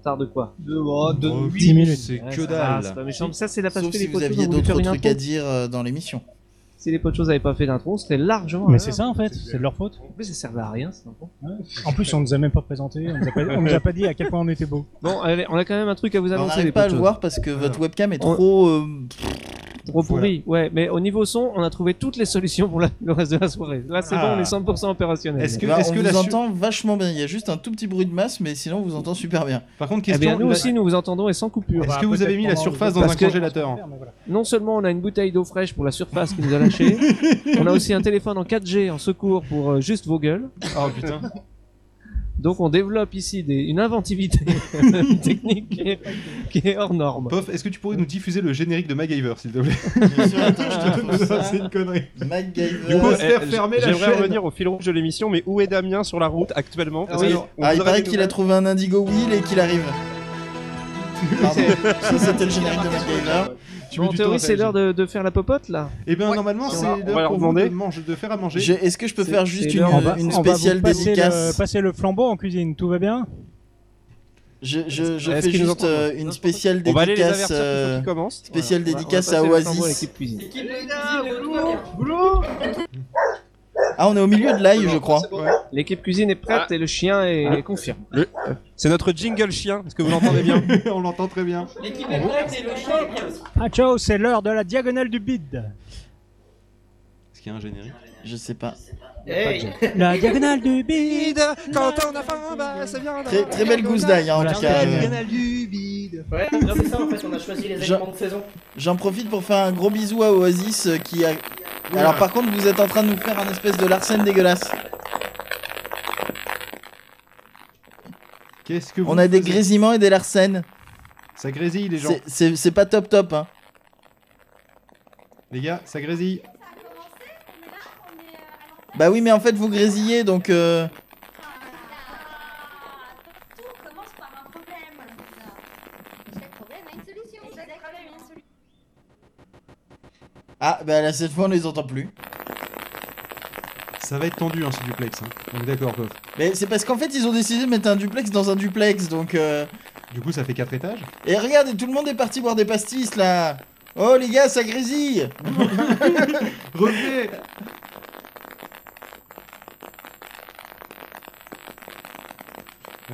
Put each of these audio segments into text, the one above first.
retard de quoi De, oh, de Oh, 10 minutes. C'est Ouais, que dalle. C'est pas méchant. Mais ça, c'est la Sauf si les vous aviez d'autres trucs à dire euh, dans l'émission. Si les pochos avaient pas fait d'intro, c'était largement. Mais c'est ça en fait, c'est de leur faute. En plus, ça servait à rien, cette intro. En plus, on nous a même pas présenté, on nous a pas, on nous a pas dit à quel point on était beau. Bon, allez, on a quand même un truc à vous On annoncer, les n'arrive pas à le voir parce que votre webcam est On- trop. euh, Trop pourri. Ouais, mais au niveau son, on a trouvé toutes les solutions pour la- le reste de la soirée. Là, c'est Ah. bon, on est 100% opérationnel. Est-ce que- bah, on que vous la su- entend vachement bien. Il y a juste un tout petit bruit de masse, mais sinon on vous entend super bien. Par contre, Eh question. bien, nous la- aussi, nous vous entendons et sans coupure. Est-ce que vous avez mis la surface dans un congélateur Non seulement on a une bouteille d'eau fraîche pour la surface qui nous a lâché, on a aussi un téléphone en 4G en secours pour euh, juste vos gueules. Oh putain. Donc on développe ici des- une inventivité technique qui est, qui est hors norme. Pof, est-ce que tu pourrais nous diffuser le générique de MacGyver, s'il te plaît? Bien sûr, attends, je te ça. C'est une connerie. MacGyver. Du coup, Euh, faire eh, fermer la J'aimerais revenir au fil rouge de l'émission, mais où est Damien sur la route actuellement? Parce Ah oui. Ah, il paraît qu'il a trouvé un indigo wheel et qu'il arrive. Pardon, ça c'était le générique de MacGyver. Tu Bon, mets en théorie, c'est l'heure de, de faire la popote là. Eh bien, normalement, c'est l'heure de, manger- de faire à manger. Je- Est-ce que je peux faire juste une, va, une on va spéciale vous passer dédicace le, passer le flambeau en cuisine, tout va bien Je, je, fais juste euh, une spéciale On va aller les dédicace, euh, spéciale Voilà, on va- dédicace on va à Oasis. cuisine. Ah, on est au milieu de l'ail, je crois. L'équipe cuisine est prête Ah. et le chien est, Ah. est confirme. C'est notre jingle chien. Est-ce que vous l'entendez bien On l'entend très bien. Ah ciao, c'est l'heure de la diagonale du bide. Est-ce qu'il y a un générique Je sais pas. La diagonale du bide. Quand on a faim, bah ça vient. Très, très belle gousse d'ail, hein, en tout cas. Euh. Ouais, non, c'est ça en fait, on a choisi les de saison. J'en profite pour faire un gros bisou à Oasis euh, qui a. Alors, par contre, vous êtes en train de nous faire un espèce de Larsen dégueulasse. Qu'est-ce que vous On a des grésillements et des Larsen. Ça grésille, les gens. C'est- pas top top, hein. Les gars, ça grésille. Bah oui, mais en fait, vous grésillez donc. euh, Tout commence par un problème. Chaque problème a une solution. Chaque problème a une solution. Ah, bah là, cette fois, on les entend plus. Ça va être tendu, hein, ce duplex. Hein. Donc d'accord, Pof. Mais c'est parce qu'en fait, ils ont décidé de mettre un duplex dans un duplex donc. euh, Du coup, ça fait 4 étages. Et regardez, tout le monde est parti boire des pastis là. Oh les gars, ça grésille. Revenez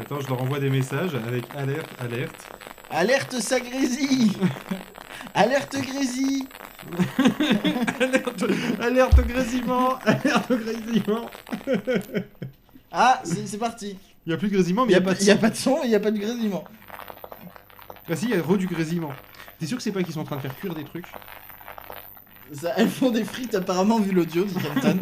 Attends, je leur envoie des messages avec alerte, alerte. Alerte, ça grésille. Alerte grésille. Alerte, alerte au grésillement Alerte au grésillement Ah, c'est c'est parti. Il n'y a plus de grésillement, mais Il n'y a, a pas de son. il y a pas de grésillement. Ah si, il y a re du grésillement. T'es sûr que c'est pas qu'ils sont en train de faire cuire des trucs? Ça, elles font des frites apparemment vu l'audio, dit Kenton.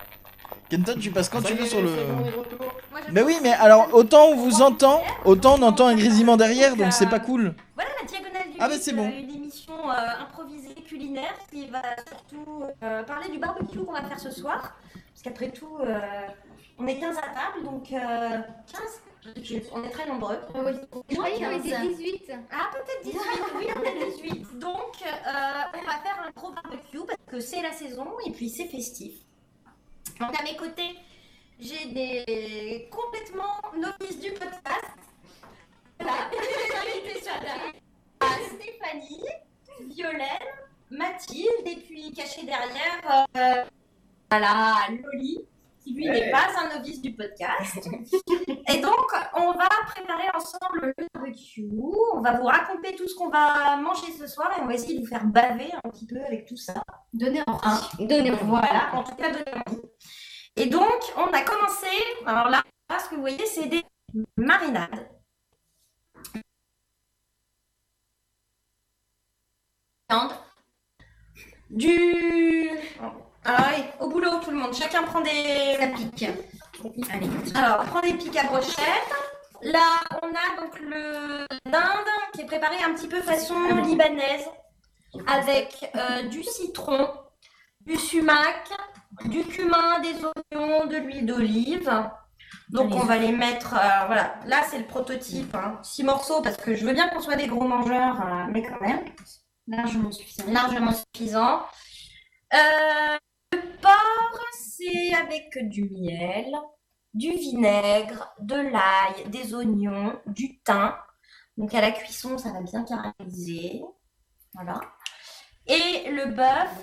Kenton, tu passes quand tu veux sur le. Moi, Mais oui, mais alors autant on vous entend, autant on entend un grésillement derrière, donc c'est pas cool. Voilà la diagonale du Ah bah, c'est bon. euh, Une émission euh, improvisée culinaire qui va surtout euh, parler du barbecue qu'on va faire ce soir. Parce qu'après tout, euh, on est 15 à table, donc euh, 15 On est très nombreux. Je croyais qu'on était 18. Ah, peut-être 18, oui, on est 18. Donc, euh, on va faire un gros barbecue parce que c'est la saison et puis c'est festif. Donc, à mes côtés, j'ai des complètement novices du podcast. Voilà, invités sur la. Ah, Stéphanie, Violaine, Mathilde et puis caché derrière, euh, voilà, Loli, qui lui n'est pas un novice du podcast. Et donc, on va préparer ensemble le barbecue. On va vous raconter tout ce qu'on va manger ce soir et on va essayer de vous faire baver un petit peu avec tout ça. Donnez en Hein, voilà, en tout cas donnez envie. Et donc, on a commencé. Alors là, là, ce que vous voyez, c'est des marinades. Du. Alors, allez, au boulot, tout le monde. Chacun prend des. Ça pique. Allez. Alors, on prend des pics à brochette. Là, on a donc le dinde qui est préparé un petit peu façon libanaise avec euh, du citron, du sumac, du cumin, des oignons, de l'huile d'olive. Donc on va les mettre, euh, voilà, là c'est le prototype, hein. six morceaux parce que je veux bien qu'on soit des gros mangeurs, euh, mais quand même, Largement suffisant. largement suffisant. Euh, le porc, c'est avec du miel, du vinaigre, de l'ail, des oignons, du thym. Donc à la cuisson, ça va bien caraméliser. Voilà. Et le bœuf,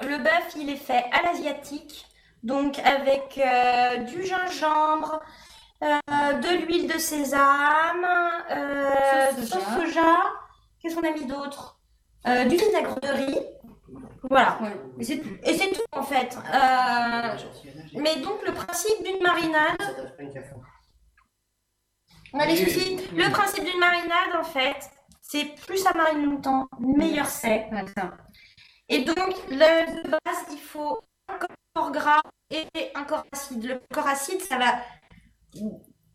le bœuf, il est fait à l'asiatique, donc avec euh, du gingembre, euh, de l'huile de sésame, euh, soja. soja. Qu'est-ce qu'on a mis d'autre? Euh, Du vinaigre de riz. Voilà. Et c'est tout. En fait. Euh, mais donc le principe d'une marinade, on. Le principe d'une marinade, en fait, c'est plus ça marine longtemps, meilleur c'est. Et donc, le, de base, il faut un corps gras et un corps acide. Le corps acide, ça va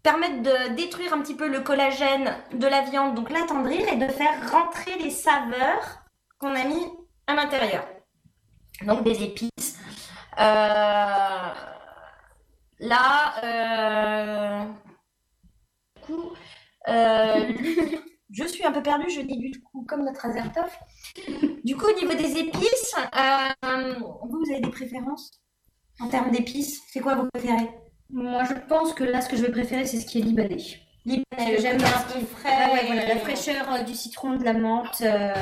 permettre de détruire un petit peu le collagène de la viande, donc l'attendrir et de faire rentrer les saveurs qu'on a mis à l'intérieur. Donc des épices. Euh, là, euh, du coup, euh, je suis un peu perdue, je dis du coup comme notre Azertov. Du coup, au niveau des épices, vous, vous avez des préférences en termes d'épices? C'est quoi vos préférés? Moi, je pense que là, ce que je vais préférer, c'est ce qui est libanais. Libanais, J'aime bien un peu frais. Ouais, ouais, voilà, la fraîcheur euh, du citron, de la menthe. euh,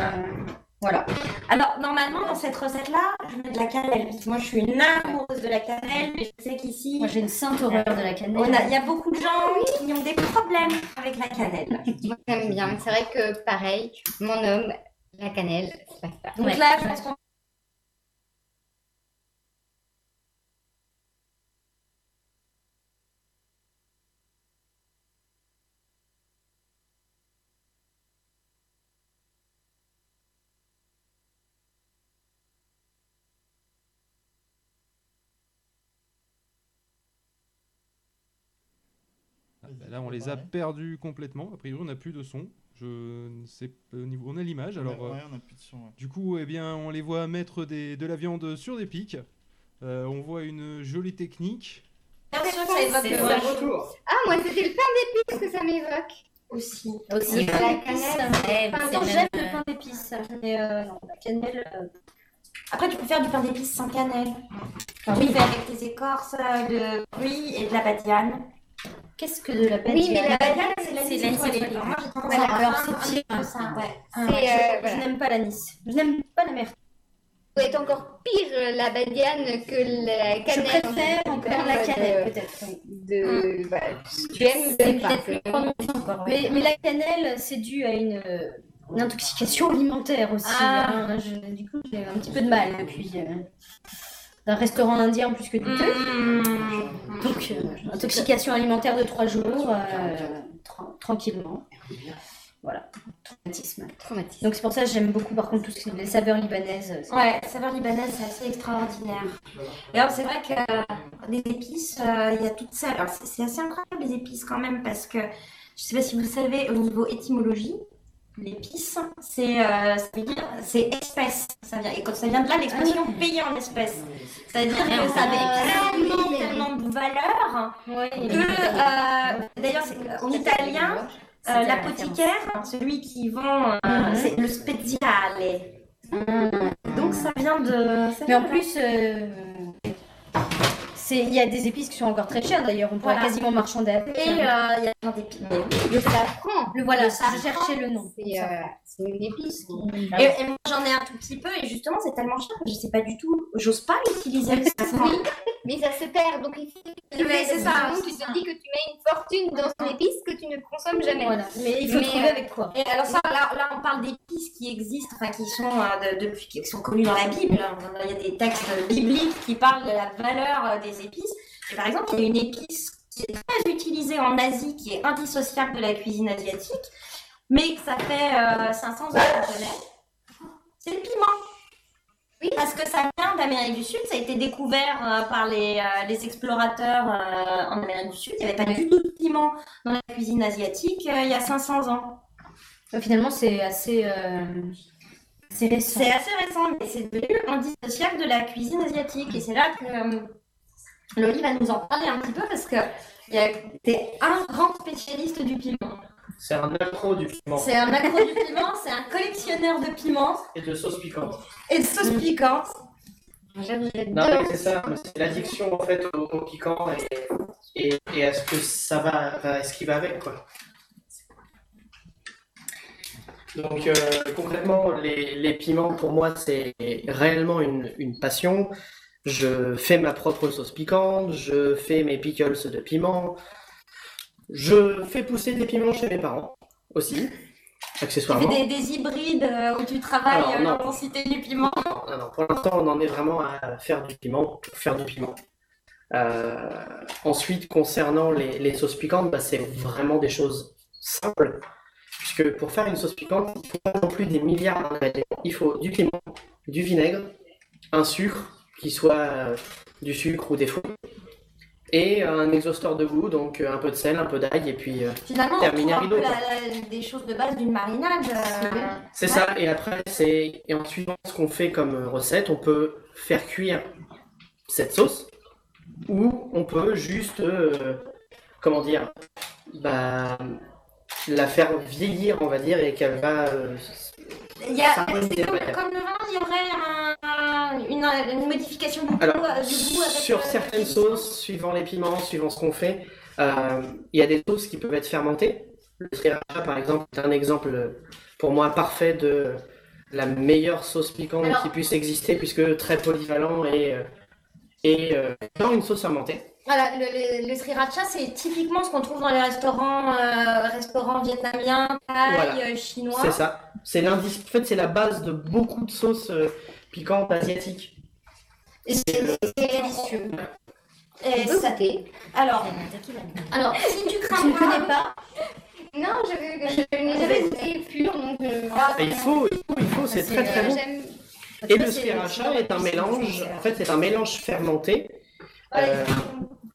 voilà. Alors, normalement, dans cette recette-là, je mets de la cannelle. parce que Moi, je suis une amoureuse de la cannelle, mais je sais qu'ici, Moi, j'ai une sainte horreur de la cannelle. a- il y a beaucoup de gens qui ont des problèmes avec la cannelle. Moi, j'aime bien. C'est vrai que, pareil, mon homme, la cannelle, c'est pas ça. Donc Ouais. là, je pense qu'on Là, on les a perdus complètement. A priori, on n'a plus de son. Je ne sais pas au niveau. On a l'image. Alors, euh, ouais, on a plus de son. ouais. du coup, eh bien, on les voit mettre des, de la viande sur des pics. Euh, on voit une jolie technique. Ah, moi, c'était le pain d'épices que ça m'évoque. aussi. Aussi, La la cannelle, j'aime le pain d'épices, mais euh, non, la cannelle. euh, Après, tu peux faire du pain d'épices sans cannelle. Faire avec tes écorces euh, de fruits et de la badiane. Qu'est-ce que de la peine Oui, mais la badiane, c'est la c'est l'anis à alors, c'est pire. C'est, euh, je, je n'aime pas l'anis. Je n'aime pas la. Ça doit être encore pire euh, la badiane que la Je cannelle. préfère en encore la cannelle, peut-être. De, tu aimes ou C'est t'aimes pas. encore. Mais, mais la cannelle, c'est dû à une, euh, une intoxication alimentaire aussi. Ah. hein. Je- du coup, j'ai un petit peu de mal depuis euh, un restaurant indien plus que douteux. Mmh. Donc, euh, intoxication alimentaire de trois jours, euh, tra- tranquillement. Voilà, traumatisme. Traumatisme. Donc c'est pour ça que j'aime beaucoup par contre tout ce qui est les saveurs libanaises. Ouais, saveur libanaise, c'est assez extraordinaire. Et alors, c'est vrai que euh, les épices, il y a toutes ça. Alors, c'est c'est assez incroyable, les épices, quand même, parce que je sais pas si vous savez, au niveau étymologie, l'épice, c'est euh, c'est espèce. Ça vient, et quand ça vient de là, l'expression payer en espèces. C'est-à-dire que ça avait tellement, tellement de valeur que, euh, d'ailleurs, c'est- en italien, euh, l'apothicaire, celui qui vend, euh, c'est le speziale. Donc ça vient de. Mais en plus, euh, il y a des épices qui sont encore très chères d'ailleurs, on pourrait Voilà. quasiment marchander avec. Et euh, il y a plein d'épices. Le safran, Le voilà, safran, cherchais le nom. c'est euh, une épice. qui- Et, et moi j'en ai un tout petit peu et justement c'est tellement cher que je sais pas du tout, j'ose pas l'utiliser le safran. Mais ça se perd, donc il c'est ça. Donc, tu te dis que tu mets une fortune dans une épice que tu ne consommes jamais. Voilà. Mais il faut Mais, trouver euh, avec quoi. Et alors ça, là, là on parle d'épices qui existent, enfin qui sont euh, de- qui sont connues dans la Bible. Il y a des textes bibliques qui parlent de la valeur euh, épices. Et par exemple, il y a une épice qui est très utilisée en Asie, qui est indissociable de la cuisine asiatique, mais que ça fait euh, 500 ans connais. C'est le piment. Oui, parce que ça vient d'Amérique du Sud, ça a été découvert euh, par les, euh, les explorateurs euh, en Amérique du Sud. Il n'y avait pas du tout de piment dans la cuisine asiatique il y a 500 ans. Finalement, c'est assez, assez récent. C'est assez récent, mais c'est devenu indissociable de la cuisine asiatique. Et c'est là que Loli va nous en parler un petit peu parce que a été un grand spécialiste du piment. C'est un accro du piment C'est un accro du piment, c'est un collectionneur de piments et de sauce piquante. et de sauces piquantes. Non, mais c'est ça, c'est l'addiction en fait au, au piquant et, et, et à ce que ça va, à ce qui va avec, quoi. Donc euh, concrètement, les, les piments, pour moi, c'est réellement une, une passion. Je fais ma propre sauce piquante, je fais mes pickles de piment, je fais pousser des piments chez mes parents aussi, Tu fais accessoirement. des, des hybrides euh, où tu travailles euh, l'intensité du piment? Non, non, pour l'instant, on en est vraiment à faire du piment, pour faire du piment. Euh, ensuite, concernant les, les sauces piquantes, bah, c'est vraiment des choses simples. Puisque pour faire une sauce piquante, il faut pas non plus des milliards d'ingrédients. Il faut du piment, du vinaigre, un sucre, qui soit euh, du sucre ou des fruits, et un exhausteur de goût, donc euh, un peu de sel, un peu d'ail, et puis euh, Finalement, terminer trouve un peu rideau. la- quoi. la- des choses de base d'une marinade. euh, C'est ça, et après, c'est. Et en suivant ce qu'on fait comme recette, on peut faire cuire cette sauce, ou on peut juste. euh, comment dire Bah. La faire vieillir, on va dire, et qu'elle va. euh, Il y a, s'harmoniser c'est comme, le vin, il y aurait un- un- une, une modification du goût, Alors, euh, du goût avec sur euh, certaines sauces, suivant les piments, suivant ce qu'on fait, euh, il y a des sauces qui peuvent être fermentées. Le sriracha, par exemple, est un exemple euh, pour moi parfait de la meilleure sauce piquante Alors- qui puisse exister, puisque très polyvalent et, euh, et euh, dans une sauce fermentée. Voilà, le, le- le sriracha, c'est typiquement ce qu'on trouve dans les restaurants, euh, restaurants vietnamiens, thaï, Voilà. euh, chinois. C'est ça. C'est l'indice. En fait, c'est la base de beaucoup de sauces euh, piquantes asiatiques. Et c'est délicieux. Et goûter. Alors, alors, si tu crains pas- connais pas Non, je, je n'ai jamais pur, donc... euh, Et il faut, il faut, il faut, c'est très très bon. Et le sriracha est un mélange, en fait, c'est un mélange fermenté. Euh,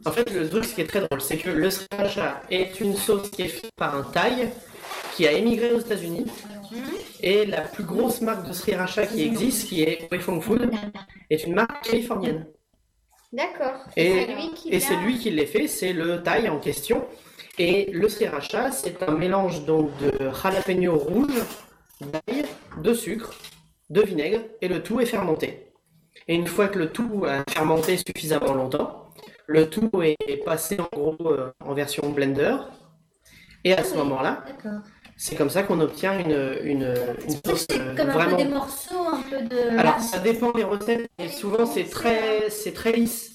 en fait, le truc, ce qui est très drôle, c'est que le sriracha est une sauce qui est faite par un Thaï qui a émigré aux États-Unis. Et la plus grosse marque de sriracha qui existe, qui est Wei Fong Food, est une marque californienne. D'accord. Et, C'est et lui qui l'a fait, c'est le Thaï en question. Et le sriracha, c'est un mélange donc de jalapeno rouge, d'ail, de sucre, de vinaigre, et le tout est fermenté. Et une fois que le tout a fermenté suffisamment longtemps, le tout est passé en gros euh, en version blender. Et à ce moment-là, D'accord. c'est comme ça qu'on obtient une, une, une sauce euh, Comme un peu des morceaux, un peu de. alors, ça dépend des recettes, et souvent c'est très, c'est très lisse.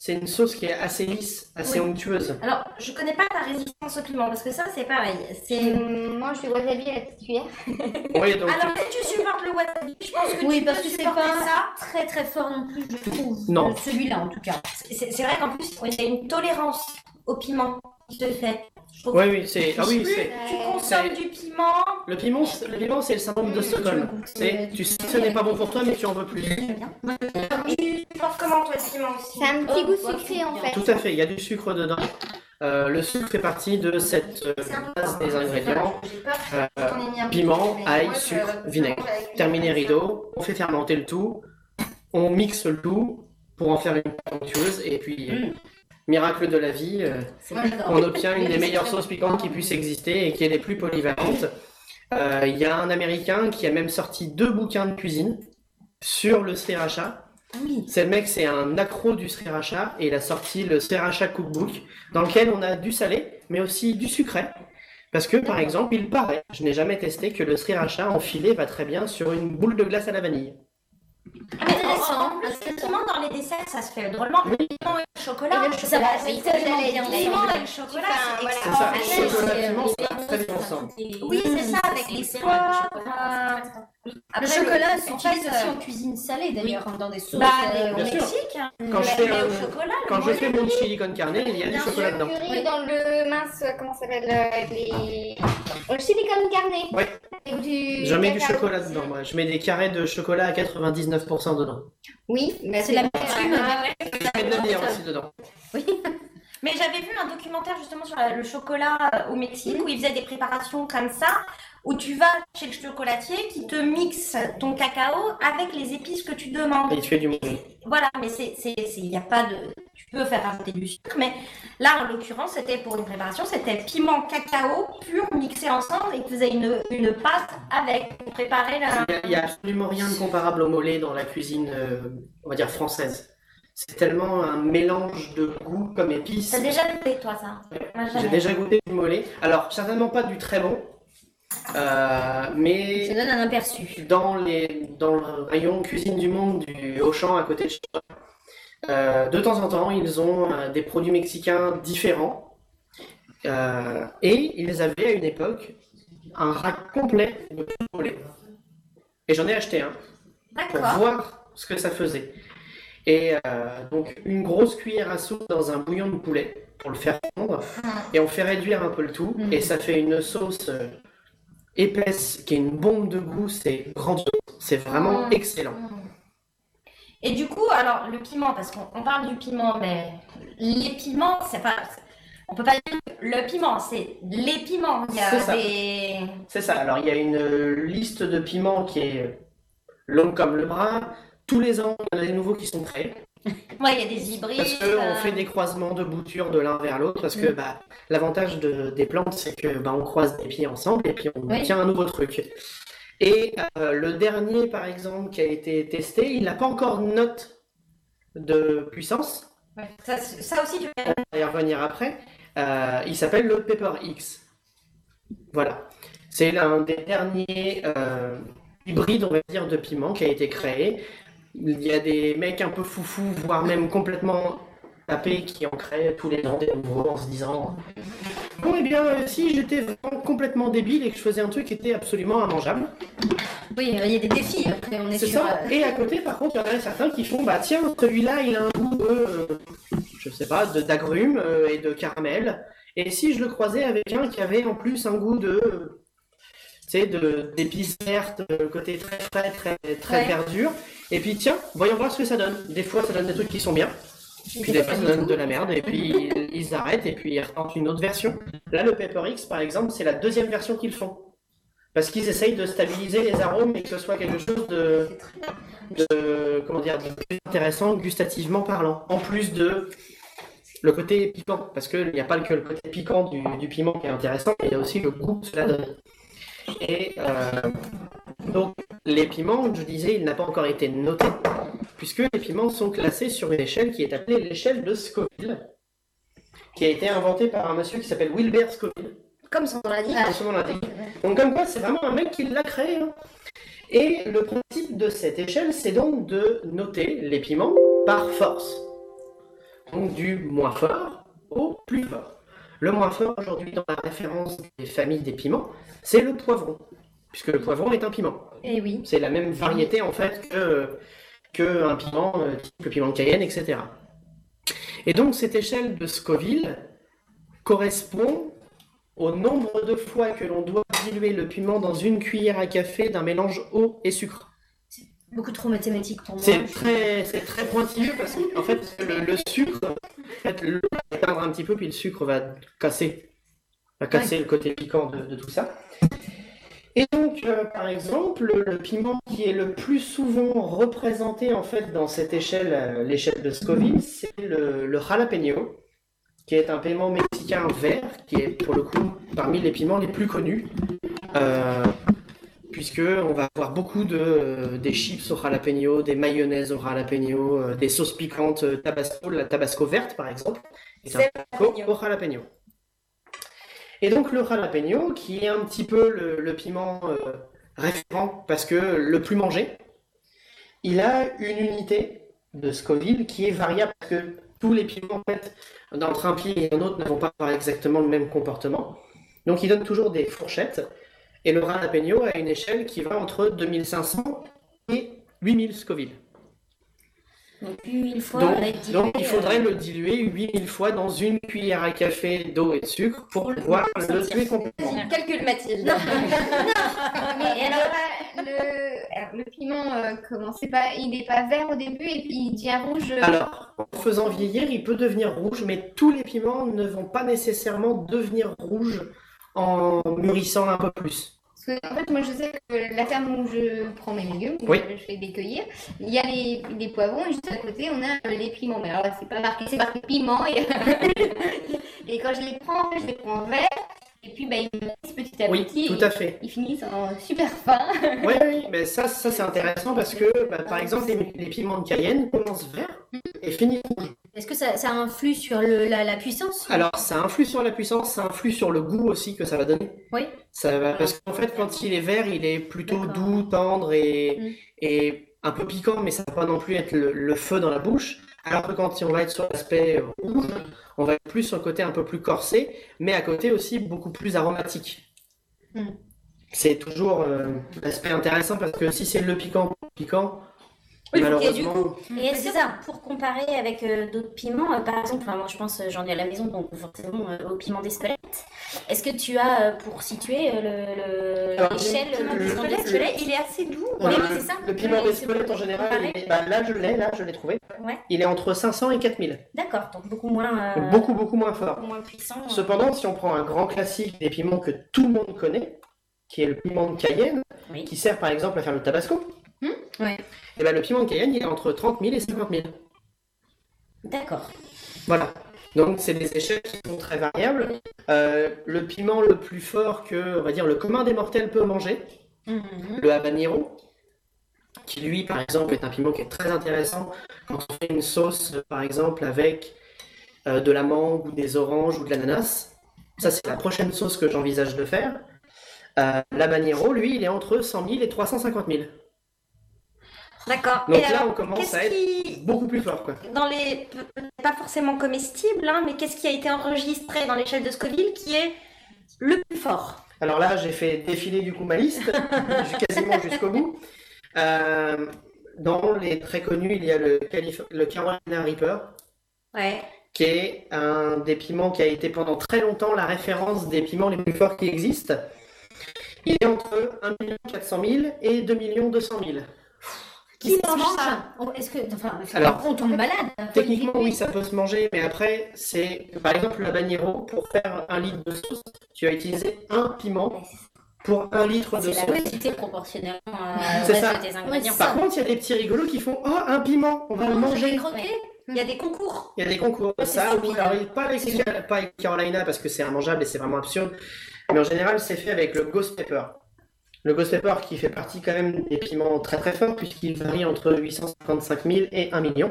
C'est une sauce qui est assez lisse, assez Oui. onctueuse. Alors, je connais pas ta résistance au piment parce que ça, c'est pareil. C'est. Mange du wasabi à la petite cuillère. Oui, donc Alors, si tu supportes le wasabi, je pense que Oui, tu parce peux que c'est pas ça. très très fort non plus, je trouve. Non. Euh, Celui-là en tout cas. C'est c'est vrai qu'en plus, il y a une tolérance au piment qui se fait. Je oui, oui, c'est, ah oui, plus c'est, tu consommes c'est- du piment, le piment, c'est- le piment, c'est le syndrome de Stockholm. C'est, tu sais que ce n'est pas bon pour toi, mais tu en veux plus. Tu penses comment toi, le piment aussi C'est un petit Oh, goût sucré en fait. Tout à fait, il y a du sucre dedans. Euh, le sucre fait partie de cette euh, base des ingrédients. Euh, piment, ail, sucre, vinaigre. Terminé rideau, on fait fermenter le tout, on mixe le tout pour en faire une pâte onctueuse, et puis, euh, miracle de la vie, euh, on obtient une des meilleures sauces piquantes qui puisse exister et qui est les plus polyvalentes. Euh, Il y a un Américain qui a même sorti deux bouquins de cuisine sur le sriracha. Oui. C'est le mec, c'est un accro du sriracha et il a sorti le sriracha cookbook dans lequel on a du salé mais aussi du sucré. Parce que par exemple, il paraît, je n'ai jamais testé, que le sriracha en filet va très bien sur une boule de glace à la vanille. Intéressant. Plus, le piment dans les desserts, ça se fait drôlement. Le piment et le chocolat. Et le chocolat, ça oui, va tellement bien. piment et le chocolat, c'est extraordinaire. chocolat c'est- piment, c'est- ça va très bien ensemble. Oui, c'est ça, avec les C'est Après, chocolat en s'utilise fait, aussi en cuisine salée d'ailleurs, dans des sauces. Bah, euh, au bien sûr. Mexique. hein. Quand je fais, Quand je fais mon chili con carne, il y a du chocolat dedans. curry dans le mince, comment ça s'appelle euh, les... Au chili con carne. Ouais. Avec du Je mets du chocolat dedans, moi. Je mets des carrés de chocolat à 99% dedans. Oui, mais C'est l'amertume. Je mets de la bière aussi dedans. Mais j'avais vu un documentaire justement sur la- le chocolat euh, au Mexique où ils faisaient des préparations comme ça, où tu vas chez le chocolatier qui te mixe ton cacao avec les épices que tu demandes. Et tu fais du mauvais. Voilà, mais c'est, c'est, c'est, y a pas de, tu peux faire rajouter du sucre, mais là en l'occurrence c'était pour une préparation, c'était piment cacao pur mixé ensemble et tu faisais une, une pâte avec pour préparer la. Il n'y a, absolument rien de comparable au mollet dans la cuisine, euh, on va dire, française. c'est tellement un mélange de goût comme épices. T'as déjà goûté, toi, ça? J'ai déjà goûté du mollet. Alors, certainement pas du très bon, euh, mais Ça donne un aperçu. dans, les, dans le rayon cuisine du monde du Auchan à côté de chez euh, de temps en temps, ils ont euh, des produits mexicains différents. Euh, et ils avaient à une époque un rack complet de poulet. Et j'en ai acheté un pour voir ce que ça faisait. Et donc une grosse cuillère à soupe dans un bouillon de poulet pour le faire fondre. Et on fait réduire un peu le tout. Et ça fait une sauce épaisse qui est une bombe de goût. C'est grandiose. C'est vraiment Mm. excellent. Et du coup, alors, le piment, parce qu'on on parle du piment, mais les piments, c'est pas. On peut pas dire le piment, c'est les piments. Il y C'est a ça. des. C'est ça. Alors il y a une liste de piments qui est longue comme le bras. Tous les ans, il y en a des nouveaux qui sont créés. Ouais, il y a des hybrides. Parce qu'on euh, fait des croisements de boutures de l'un vers l'autre, parce que Mm. bah, l'avantage de- des plantes, c'est que bah, on croise des pieds ensemble et puis on Oui. obtient un nouveau truc. Et euh, le dernier, par exemple, qui a été testé, il n'a pas encore de note de puissance, ouais, ça, ça aussi, tu peux. on va y revenir après. Euh, il s'appelle le Pepper X. Voilà. C'est l'un des derniers hybrides, on va dire, de piment qui a été créé. Il y a des mecs un peu foufous, voire même complètement tapés, qui en créent tous les ans des nouveaux en se disant Bon, eh bien, euh, si j'étais vraiment complètement débile et que je faisais un truc qui était absolument immangeable. Oui, il y a des défis. Après, on est, C'est sur. ça. euh, Et à côté, par contre, il y en a certains qui font Bah, tiens, celui-là, il a un goût, euh, je sais pas, de- d'agrumes euh, et de caramel. Et si je le croisais avec un qui avait en plus un goût de. euh, Tu sais, de- d'épices vertes, euh, côté très frais, très, très Ouais. verdure. Et puis, tiens, voyons voir ce que ça donne. Des fois, ça donne des trucs qui sont bien. Puis des fois, ça donne de la merde. Et puis, ils- arrêtent et puis ils retentent une autre version. Là, le Pepper X, par exemple, c'est la deuxième version qu'ils font. Parce qu'ils essayent de stabiliser les arômes et que ce soit quelque chose de, de comment dire, de plus intéressant gustativement parlant. En plus de le côté piquant, parce qu'il n'y a pas que le côté piquant du, du piment qui est intéressant, mais il y a aussi le goût que cela donne. Et euh, donc, les piments, je disais, il n'a pas encore été noté, puisque les piments sont classés sur une échelle qui est appelée l'échelle de Scoville, qui a été inventée par un monsieur qui s'appelle Wilbert Scoville. Comme son nom l'indique. Comme son nom l'indique. Donc comme quoi, c'est vraiment un mec qui l'a créé. hein. Et le principe de cette échelle, c'est donc de noter les piments par force. Donc du moins fort au plus fort. Le moins fort aujourd'hui dans la référence des familles des piments, c'est le poivron. Puisque le poivron est un piment. Et oui. C'est la même variété en fait que, que un piment, euh, type le piment de Cayenne, etc. Et donc cette échelle de Scoville correspond au nombre de fois que l'on doit diluer le piment dans une cuillère à café d'un mélange eau et sucre. Beaucoup trop mathématique pour moi. C'est très, c'est très pointilleux parce qu'en fait le, le sucre, en fait, l'eau va éteindre un petit peu puis le sucre va casser, va casser le côté piquant de, de tout ça. Et donc, euh, par exemple, le, piment qui est le plus souvent représenté en fait dans cette échelle, euh, l'échelle de Scoville, c'est le, le jalapeno, qui est un piment mexicain vert, qui est pour le coup parmi les piments les plus connus, euh, puisque on va avoir beaucoup de des chips au jalapeno, des mayonnaises au jalapeno, euh, des sauces piquantes tabasco, la tabasco verte par exemple, un C'est tabasco au jalapeno. Et donc le jalapeno, qui est un petit peu le, piment euh, référent, parce que le plus mangé, il a une unité de Scoville qui est variable, parce que tous les piments, en fait, d'entre un pied et un autre, ne vont pas exactement le même comportement. Donc il donne toujours des fourchettes, et le jalapeno a une échelle qui va entre 2500 et 8000 Scoville. Donc 8000 fois, Donc, on a dit. donc il faudrait le diluer 8000 fois dans une cuillère à café d'eau et de sucre pour pouvoir le tuer complètement. Calcul Mathilde. Mais alors là, le, alors, le piment, euh, comment c'est pas, il n'est pas vert au début et puis il devient rouge. euh, Alors, en faisant vieillir, il peut devenir rouge, mais tous les piments ne vont pas nécessairement devenir rouges en mûrissant un peu plus. Parce que, en fait, moi je sais que la ferme où je prends mes légumes, où Oui. je fais les cueillir, il y a les, les poivrons et juste à côté on a euh, les piments. Mais alors là, c'est pas marqué, c'est marqué piment. Et, et quand je les prends, je les prends verts. Et puis, bah, ils maïs petit à Oui, petit. tout à fait. Ils finissent en super fin. Oui, oui, mais ça, ça c'est intéressant parce que, bah, par exemple, les, les piments de Cayenne commencent vert et finissent rouge. Est-ce que ça, ça influe sur le, la, la puissance? Alors, ça influe sur la puissance, ça influe sur le goût aussi que ça va donner. Oui. Ça va, parce qu'en fait, quand il est vert, il est plutôt doux, tendre et, Mm. et un peu piquant, mais ça va pas non plus être le, le feu dans la bouche. Alors que quand on va être sur l'aspect rouge, on va être plus sur le côté un peu plus corsé, mais à côté aussi beaucoup plus aromatique. Mm. C'est toujours euh, l'aspect intéressant parce que si c'est le piquant, piquant, Oui, et du malheureusement. coup, et c'est ça, pour comparer avec euh, d'autres piments, euh, par exemple, enfin, moi je pense, euh, j'en ai à la maison, donc forcément euh, au piment d'Espelette. Est-ce que tu as, euh, pour situer euh, le- le- l'échelle le- du le- piment le- d'Espelette Il est assez doux. Oui, c'est ça. Le piment d'Espelette en général, comparer. il est- bah, là je l'ai, là je l'ai trouvé. Ouais. Il est entre 500 et 4000. D'accord, donc beaucoup moins, euh, Beaucoup, beaucoup moins fort. beaucoup moins puissant. euh. Cependant, si on prend un grand classique des piments que tout le monde connaît, qui est le piment de Cayenne, Oui. qui sert par exemple à faire le tabasco, Ouais. et ben le piment de Cayenne, il est entre 30 000 et 50 000. D'accord. Voilà. Donc, c'est des échelles qui sont très variables. Euh, le piment le plus fort que, on va dire, le commun des mortels peut manger, Mhm. le habanero, qui lui, par exemple, est un piment qui est très intéressant quand on fait une sauce, par exemple, avec euh, de la mangue ou des oranges ou de l'ananas. Ça, c'est la prochaine sauce que j'envisage de faire. Euh, l'habanero, lui, il est entre 100 000 et 350 000. D'accord. Donc Et là, alors, on commence à être qui- beaucoup plus fort, quoi. dans les pas forcément comestibles, hein, mais qu'est-ce qui a été enregistré dans l'échelle de Scoville qui est le plus fort? Alors là, j'ai fait défiler du coup ma liste, quasiment jusqu'au bout. Euh, dans les très connus, il y a le, Calif- le Carolina Reaper, Ouais. qui est un des piments qui a été pendant très longtemps la référence des piments les plus forts qui existent. Il est entre 1 400 000 et 2 200 000. Qui mange ça Est-ce que, enfin, Alors, on tombe malade Techniquement, oui, ça peut se manger, mais après, c'est par exemple le habanero, pour faire un litre de sauce, tu vas utiliser un piment pour un litre de C'est la sauce. quantité proportionnellement C'est ça. reste des ingrédients. Par contre, il y a des petits rigolos qui font Oh, un piment, on va le manger. croquer? Il y a des concours. Il y a des concours de ça, oui. Alors, pas avec, pas avec Carolina parce que c'est immangeable et c'est vraiment absurde. Mais en général, c'est fait avec le ghost pepper. Le ghost pepper qui fait partie quand même des piments très très forts puisqu'il varie entre 855 000 et 1 million.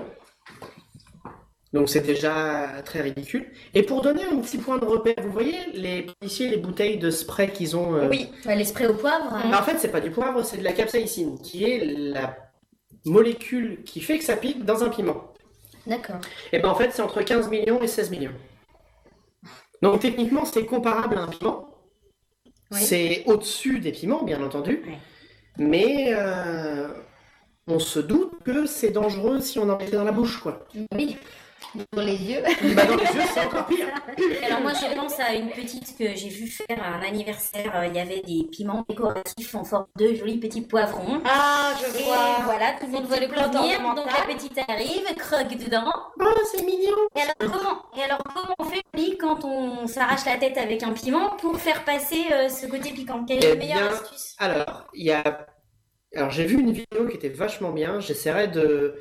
Donc c'est déjà très ridicule. Et pour donner un petit point de repère, vous voyez les policiers, les bouteilles de spray qu'ils ont. euh, Oui. Les sprays au poivre. hein. en fait, c'est pas du poivre, c'est de la capsaïcine, qui est la molécule qui fait que ça pique dans un piment. D'accord. Et ben en fait, c'est entre 15 millions et 16 millions. Donc techniquement, c'est comparable à un piment. Oui. C'est au-dessus des piments, bien entendu. Oui. Mais euh, on se doute que c'est dangereux si on en mettait dans la bouche, quoi. Oui. Pour les yeux. Bah, dans les yeux, c'est encore pire. Alors moi je pense à une petite que j'ai vu faire à un anniversaire. euh, Il y avait des piments décoratifs en forme de jolis petits poivrons. Ah, je Et vois. voilà, tout le monde voit le venir. Donc la petite arrive, croque dedans. Oh, c'est mignon. Et alors comment Et alors comment on fait quand on s'arrache la tête avec un piment pour faire passer euh, ce côté piquant? Quelle est Eh la meilleure bien, astuce? Alors, il y a. Alors, j'ai vu une vidéo qui était vachement bien. J'essaierai de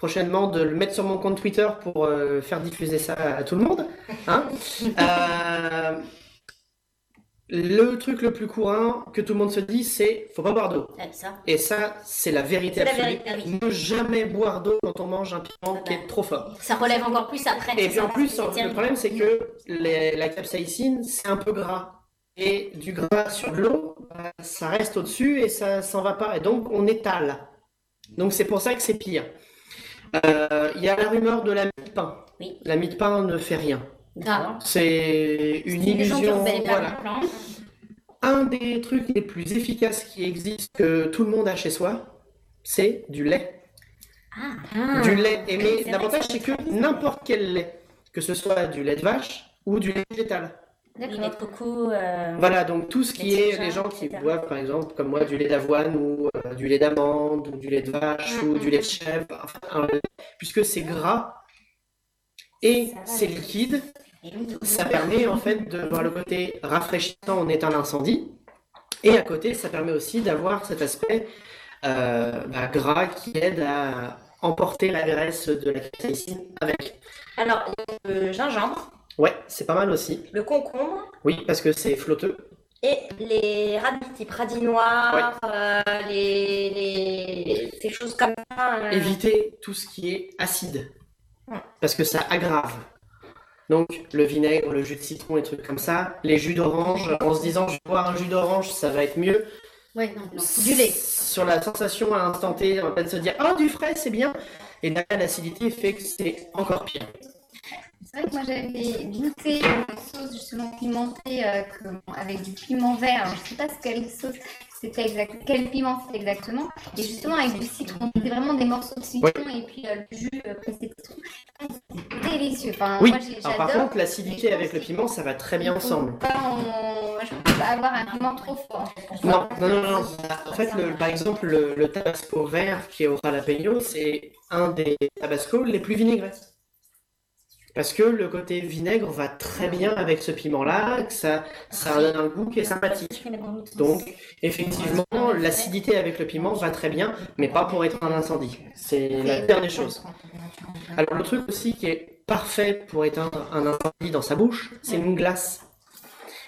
prochainement de le mettre sur mon compte Twitter pour euh, faire diffuser ça à tout le monde. hein. Euh, Le truc le plus courant que tout le monde se dit, c'est faut pas boire d'eau. Ah. Et ça, c'est la vérité la absolue. vérité, oui. Ne jamais boire d'eau quand on mange un piment qui est trop fort. Ça relève encore plus après. Et puis en plus, le problème, c'est que les- la capsaïcine, c'est un peu gras. Et du gras sur de l'eau, bah, ça reste au-dessus et ça s'en va pas. Et donc, on étale. Donc, c'est pour ça que c'est pire. Euh, Il y a la rumeur de la mie de pain. Oui. La mie de pain ne fait rien. D'accord. C'est une illusion. Voilà. exemple. Un des trucs les plus efficaces qui existent, que tout le monde a chez soi, c'est du lait. Ah. Du lait. Et mais l'avantage, c'est que que n'importe quel lait, que ce soit du lait de vache ou du lait végétal. Lait de coco. euh, Voilà, donc tout ce qui est les gens qui etc. boivent, par exemple, comme moi, du lait d'avoine ou euh, du lait d'amande ou du lait de vache Mm, ou mm, du lait de chèvre, enfin, un lait- puisque c'est gras et c'est liquide, ça permet en fait de voir le côté rafraîchissant en éteint l'incendie. Et à côté, ça permet aussi d'avoir cet aspect euh, bah, gras qui aide à emporter la graisse de la capsaïcine avec. Alors, le gingembre. Ouais, c'est pas mal aussi. le concombre Oui, parce que c'est flotteux. et les radis, type radis noirs, euh, les, les, ces choses comme ça. euh, Éviter tout ce qui est acide. Parce que ça aggrave. Donc, le vinaigre, le jus de citron, les trucs comme ça. Les jus d'orange, en se disant, je vais boire un jus d'orange, ça va être mieux. Ouais, non, non. Du lait. Sur la sensation à l'instant T, on va peut-être se dire, oh, du frais, c'est bien. Et derrière, l'acidité fait que c'est encore pire. C'est vrai que moi j'avais goûté une sauce justement pimentée euh, que- avec du piment vert. Alors, je sais pas ce quelle sauce c'était exact, quel piment c'était exactement. Et justement avec du citron. C'était vraiment des morceaux de citron et puis euh, le jus euh, pressé de citron. C'était délicieux. Enfin, Oui, moi alors par contre, l'acidité avec le piment, ça va très bien ensemble. Pas en- je peux pas avoir un piment trop fort. Non, non, non, non. En fait, le- par exemple, le, le tabasco vert qui est au jalapeno, c'est un des tabascos les plus vinaigrés. Parce que le côté vinaigre va très bien avec ce piment-là, ça, ça donne un goût qui est sympathique. Donc, effectivement, l'acidité avec le piment va très bien, mais pas pour être un incendie. C'est la des choses. Alors, le truc aussi qui est parfait pour éteindre un incendie dans sa bouche, c'est une glace.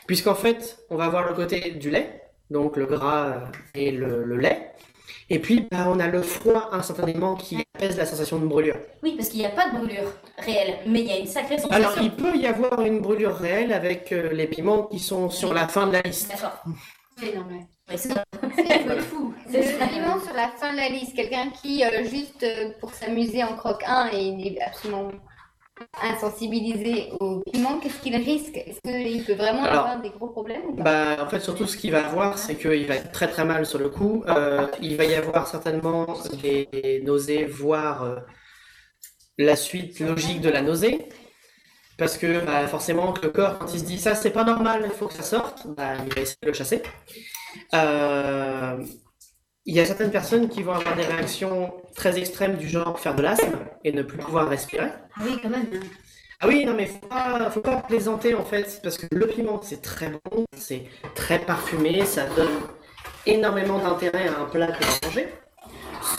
Puisqu'en fait, on va avoir le côté du lait, donc le gras et le, le lait. Et puis, bah, on a le froid instantanément qui apaise la sensation de brûlure. Oui, parce qu'il n'y a pas de brûlure réelle, mais il y a une sacrée sensation. Alors, il peut y avoir une brûlure réelle avec euh, les piments qui sont sur la fin de la liste. D'accord. C'est normal. C'est C'est fou. C'est le piment sur la fin de la liste. Quelqu'un qui, euh, juste euh, pour s'amuser, en croque un et il est absolument insensibilisé au piment, qu'est-ce qu'il risque? Est-ce qu'il peut vraiment Alors, avoir des gros problèmes ou pas? Bah, en fait, surtout, ce qu'il va avoir, c'est qu'il va être très très mal sur le coup. Euh, il va y avoir certainement des nausées, voire euh, la suite logique de la nausée. Parce que bah, forcément, que le corps, quand il se dit ça, c'est pas normal, il faut que ça sorte, bah, il va essayer de le chasser. Euh, il y a certaines personnes qui vont avoir des réactions très extrêmes du genre faire de l'asthme et ne plus pouvoir respirer. Ah oui, quand même. Ah oui, non mais faut pas, faut pas plaisanter en fait, parce que le piment c'est très bon, c'est très parfumé, ça donne énormément d'intérêt à un plat que vous mangez.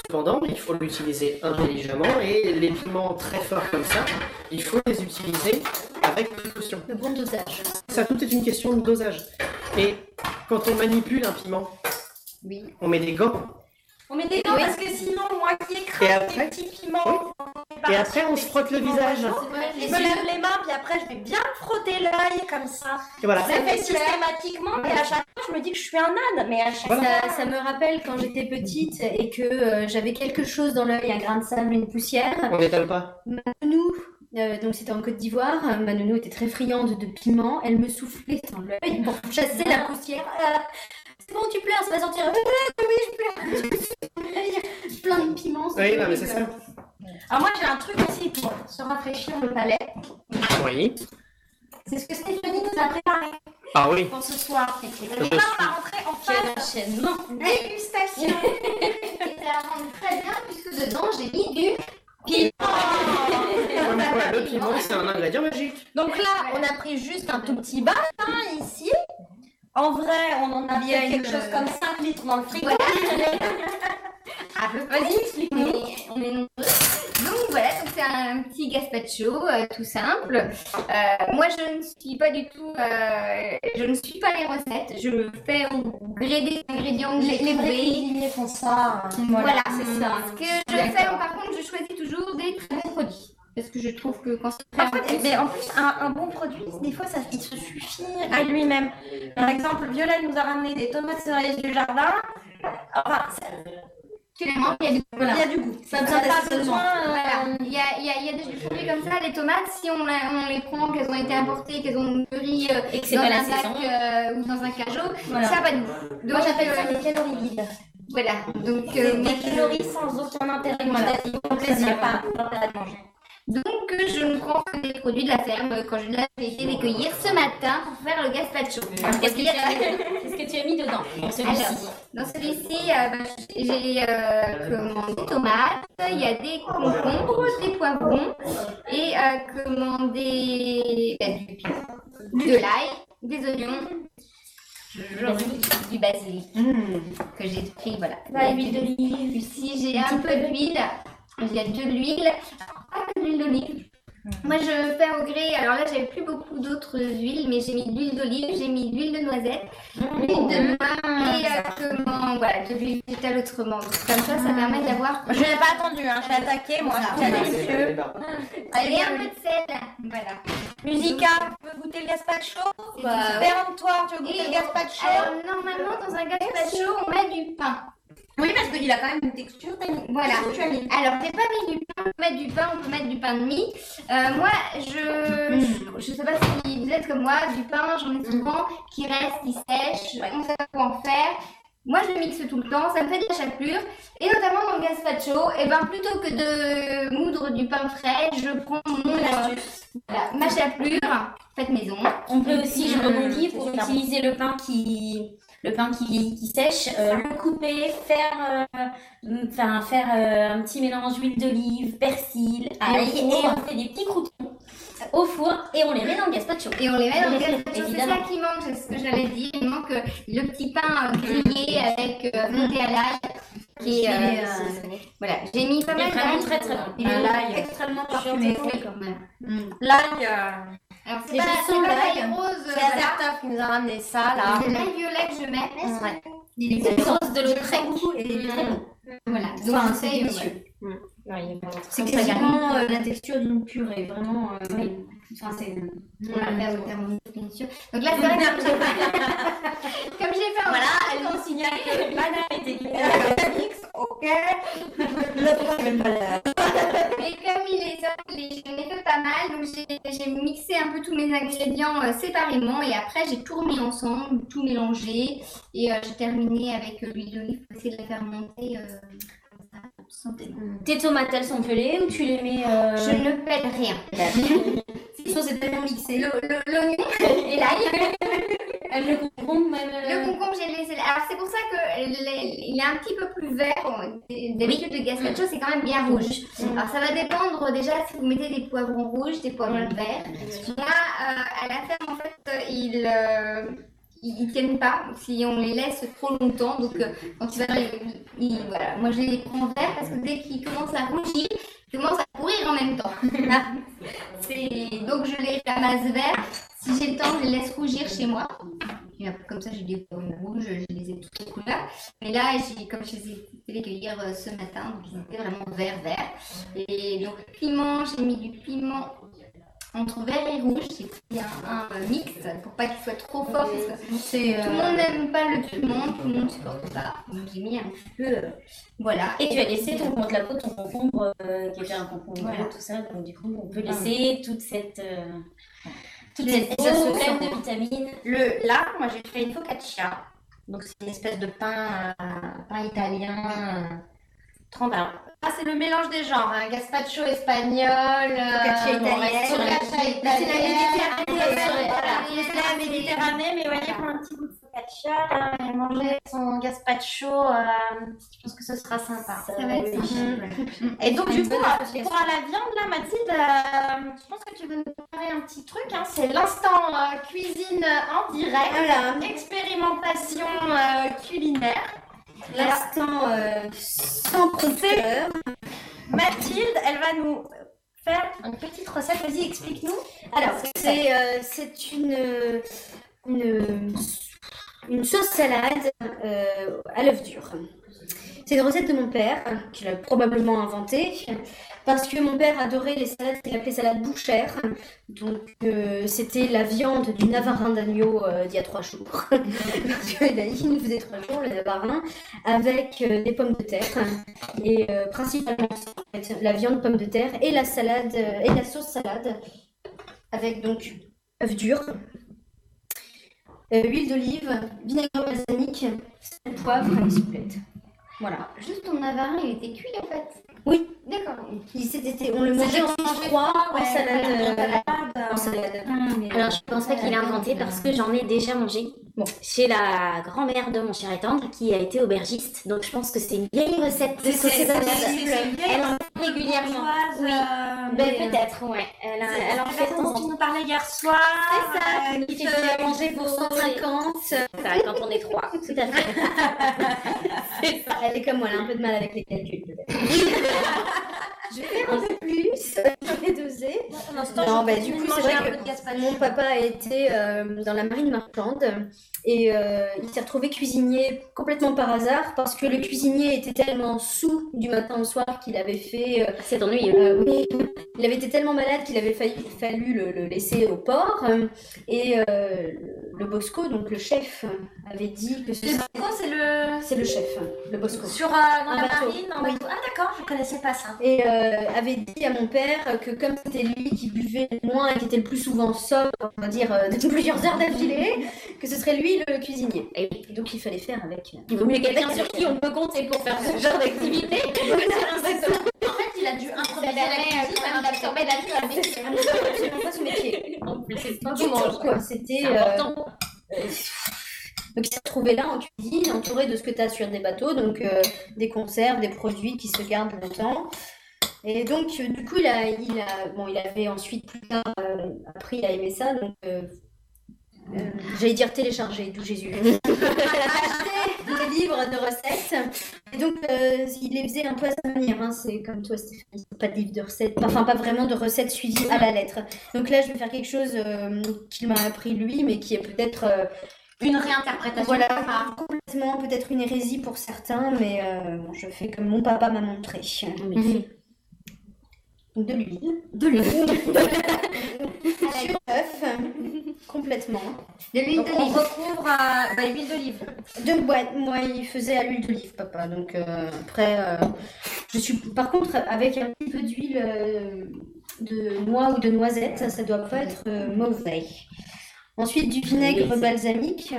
Cependant, il faut l'utiliser intelligemment et les piments très forts comme ça, il faut les utiliser avec précaution. Le bon dosage. Ça, tout est une question de dosage. Et quand on manipule un piment, Oui. on met des gants. On met des gants parce que sinon, moi qui Et écrase après des petits piments. Et après, on se frotte le visage. Je me lève les mains, puis après, je vais bien frotter l'œil comme ça. Et voilà. Ça fait systématiquement, et à chaque fois, je me dis que je suis un âne, mais à chaque Voilà. Ça, ça me rappelle quand j'étais petite et que euh, j'avais quelque chose dans l'œil, un grain de sable, une poussière. On n'étale pas. Ma nounou, euh, donc c'était en Côte d'Ivoire, ma nounou était très friande de piment, elle me soufflait dans l'œil pour chasser la poussière. C'est bon, tu pleures, ça va sortir. Oui, je pleure. Plein de piments. Oui, non mais c'est ça. Alors moi, j'ai un truc aussi pour se rafraîchir le palais. Oui. C'est ce que Stéphanie nous a préparé Ah oui. pour ce soir. Et là, on va rentrer en Quel phase enchaînement. dégustation. Et ça rend très bien puisque dedans j'ai mis du fois, le piment c'est un ingrédient magique. Donc là, on a pris juste un tout petit bain hein, ici. En vrai, on en a bien quelque chose comme 5 litres dans le frigo. Ah, Vas-y, explique-nous. On est nombreux. Donc voilà, c'est un petit gazpacho euh, tout simple. Euh, moi je ne suis pas du tout, euh, je ne suis pas les recettes. Je fais au gré des ingrédients que j'ai les vrais font ça. hein. Voilà, c'est ça. Ce que je fais, par contre, je choisis toujours des très bons produits. Parce que je trouve que quand c'est mais en plus, un, un bon produit, des fois, ça, il se suffit à lui-même. Par exemple, Violette nous a ramené des tomates cerises du jardin. Enfin, il y a du il y a du goût. Ça n'a pas besoin. euh, Voilà, il y a, il y a, il y a des produits comme ça, les tomates, si on, la- on les prend, qu'elles ont été importées, qu'elles ont mûri euh, Et que c'est dans pas un sac euh, ou dans un cajot, Voilà. ça va de goût. Moi, j'appelle ça des calories vides. Voilà, donc, euh, des calories sans aucun intérêt. Donc, n'y a pas de manger. Donc je ne prends des produits de la ferme quand je l'ai essayé de les cueillir ce matin pour faire le gazpacho. Qu'est-ce que tu as mis- qu'est-ce que tu as mis dedans dans celui-ci Dans celui-ci, euh, bah, j'ai euh, commandé des tomates, il y a des concombres, des poivrons et euh, commandé bah, du piment, de l'ail, des oignons, du basilic que j'ai pris, voilà. La huile d'olive. Ici, j'ai un peu d'huile, il y a de l'huile, pas l'huile d'olive, Moi, je fais au gré. Alors là, j'avais plus beaucoup d'autres huiles, mais j'ai mis de l'huile d'olive, j'ai mis de l'huile de noisette, l'huile de noix et euh, comment, voilà, de l'huile végétale autrement. Comme ça, ça permet d'avoir. Je n'ai pas attendu, hein, j'ai attaqué, moi. C'est délicieux. Allez, un peu de sel. Voilà. Musica, tu veux goûter le gazpacho? Bah, Péremptoire, tu veux goûter Et- le gazpacho? Alors, normalement, dans un gazpacho, on met du pain. Oui, parce qu'il a quand même une texture. Voilà. Alors, j'ai pas mis du pain, on peut mettre du pain, on peut mettre du pain de mie. Euh, moi, je, je, je sais pas si vous êtes comme moi, du pain, j'en ai souvent qui reste, qui sèche, on sait pas quoi en faire. Moi, je mixe tout le temps, ça me fait de la chapelure. Et notamment dans le gazpacho, et ben plutôt que de moudre du pain frais, je prends mon, euh, voilà, ma chapelure, faite maison. On peut aussi, je Mmh, rebondis, pour c'est utiliser le pain qui, le pain qui, qui sèche, euh, le couper, faire, euh, enfin, faire euh, un petit mélange huile d'olive, persil, ail, et four. on fait des petits croutons au four et on les met dans le gazpacho. Et on les met dans le gazpacho, c'est ça qui manque, c'est ce que j'allais dire. Il manque euh, le petit pain euh, grillé avec euh, monté à l'ail. Qui est, euh, Et, euh, c'est- voilà, j'ai mis pas Et mal vraiment d'ail. très très bon. Et Un l'ail ail extrêmement parfumé. quand même. L'ail, euh, Alors c'est pas, l'ail rose, c'est. Azertov qui nous a ramené ça là. C'est l'ail violet que je mets. Ouais. Il est rose de l'eau très et il est très bon. Voilà, donc c'est c'est C'est quasiment euh, la texture d'une purée, vraiment. euh, oui. Enfin, c'est. On va faire le thermomètre, bien sûr. Donc là, c'est vrai que comme j'ai fait, comme j'ai fait un Voilà, elle nous signale que a été mix, ok. Voilà. Et comme il est simple, j'en ai fait pas mal, donc j'ai mixé un peu tous mes ingrédients euh, séparément et après j'ai tout remis ensemble, tout mélangé et euh, j'ai terminé avec euh, l'huile d'olive pour essayer de la faire monter. Simplement. Tes tomates, elles sont pelées ou tu les mets. euh, Je ne pèle rien. Si, c'est tellement mixé. Le- le- L'oignon et l'ail. Le concombre, même. Le euh, concombre, j'ai laissé. Alors, c'est pour ça qu'il est un petit peu plus vert. D'habitude, le gazpacho, c'est quand même bien rouge. Alors, ça va dépendre déjà si vous mettez des poivrons rouges, des poivrons verts. Là, euh, à la ferme, en fait, euh, ils. ils tiennent pas si on les laisse trop longtemps. Donc, euh, quand ils voilà. Moi, je les prends verts parce que dès qu'ils commencent à rougir, ils commencent à courir en même temps. Donc, je les ramasse verts. Si j'ai le temps, je les laisse rougir chez moi. Comme ça, j'ai des pommes rouges, je les ai toutes les couleurs. Mais là, comme je les ai fait cueillir euh, ce matin, donc ils étaient vraiment vert vert. Et donc, piment, j'ai mis du piment entre vert et rouge. Pris un, un, euh, mix pour pas qu'il soit trop fort. Parce que C'est, euh, Tout le monde n'aime pas le piment, tout le monde supporte pas. Donc, j'ai mis un peu. euh, voilà. Et tu as laissé ton contre la peau, ton concombre, euh, qui était un concombre Voilà. tout ça. Donc, du coup, on peut laisser toute cette. euh, toute cette les eau associations. pleine de vitamines. Le, là, moi j'ai fait une focaccia. Donc c'est une espèce de pain, euh, pain italien. Ah, c'est le mélange des genres, hein. gazpacho espagnol, Focaccia euh, bon, italienne. focaccia C'est la. Méditerranée. Voilà, c'est la Méditerranée, mais voyez, pour un petit bout de focaccia, là, et manger son gazpacho, euh, je pense que ce sera sympa. Ça va être sympa. Et donc, du coup, euh, pour la viande, là, Mathilde, euh, je pense que tu veux nous préparer un petit truc. Hein, c'est l'instant euh, cuisine en direct. Expérimentation euh, culinaire. L'instant euh, sans prompteur. Mathilde, elle va nous faire une petite recette. Vas-y, explique-nous. Alors, c'est euh, une, une sauce salade euh, à l'œuf dur. C'est une recette de mon père, qu'il a probablement inventée, parce que mon père adorait les salades qu'il appelait salade bouchère. Donc, euh, c'était la viande du navarin d'agneau d'il y a trois jours. parce qu'il nous faisait trois jours, le navarin, avec euh, des pommes de terre. Et euh, principalement, la viande, pommes de terre, et la salade, et la sauce salade, avec donc œuf dur, huile d'olive, vinaigre balsamique, sel, poivre et souplette. Voilà. Juste ton navarin, il était cuit en fait. Oui, D'accord. on le mangeait en froid, en salade. euh, en salade. Alors, je pense pas qu'il l'a inventé parce que j'en ai déjà mangé. Bon, chez la grand-mère de mon cher et tendre qui a été aubergiste. Donc, je pense que c'est une vieille recette de salade. Elle en fait régulièrement. Oui, ben, peut-être, ouais. Elle, en- elle en fait temps temps. nous parlais hier soir. C'est ça, euh, qui qui fait à manger pour 150. Ça, quand on est trois, tout à fait. C'est ça. Elle est comme moi, elle a un peu de mal avec les calculs peut-être. Je vais faire un peu plus. J'en ai deux disais. l'instant, Non, je bah, du coup, c'est vrai que mon papa a été euh, dans la marine marchande et euh, il s'est retrouvé cuisinier complètement par hasard parce que le cuisinier était tellement sous du matin au soir qu'il avait fait. euh, C'est ennuyeux. euh, oui, il avait été tellement malade qu'il avait failli- fallu le, le laisser au port. Et euh, le Bosco, donc le chef, avait dit que ce Le Bosco, c'est le. C'est le chef, le Bosco. Sur, euh, dans Un la bateau. marine, en Oui. bateau. Ah d'accord, je connaissais pas ça. Et euh, avait dit à mon père que comme c'était lui qui buvait le moins et qui était le plus souvent sobre, on va dire euh, de plusieurs heures d'affilée, que ce serait lui le cuisinier. Et donc il fallait faire avec. Il vaut mieux quelqu'un sur qui on peut compter pour faire ce genre d'activité. En fait, il a dû improviser la cuisine, un absorbé la vie à C'est absolument pas son métier. En plus, c'est pas Du tout, quoi. C'était. C'est euh, important. euh, donc il s'est retrouvé là en cuisine, entouré de ce que tu as sur des bateaux, donc euh, des conserves, des produits qui se gardent longtemps. Et donc euh, du coup il a, il a, bon, il avait ensuite plus tard euh, appris à aimer ça, donc euh, j'allais dire télécharger, d'où Jésus. Acheter des livres de recettes. Et donc euh, il les faisait un peu à sa manière, hein, c'est comme toi Stéphanie, pas de livre de recettes, enfin pas vraiment de recettes suivies à la lettre. Donc là je vais faire quelque chose euh, qu'il m'a appris lui, mais qui est peut-être Une réinterprétation. voilà, complètement peut-être une hérésie pour certains, mais je fais comme mon papa m'a montré. De l'huile. De l'huile. Sur l'œuf, complètement. De l'huile Donc on d'olive. recouvre à bah, l'huile d'olive. De, ouais, moi, il faisait à l'huile d'olive, papa. Donc euh, après, euh, je suis. Par contre, avec un petit peu d'huile euh, de noix ou de noisette, ça, ça doit pas être euh, mauvais. Ensuite, du vinaigre balsamique.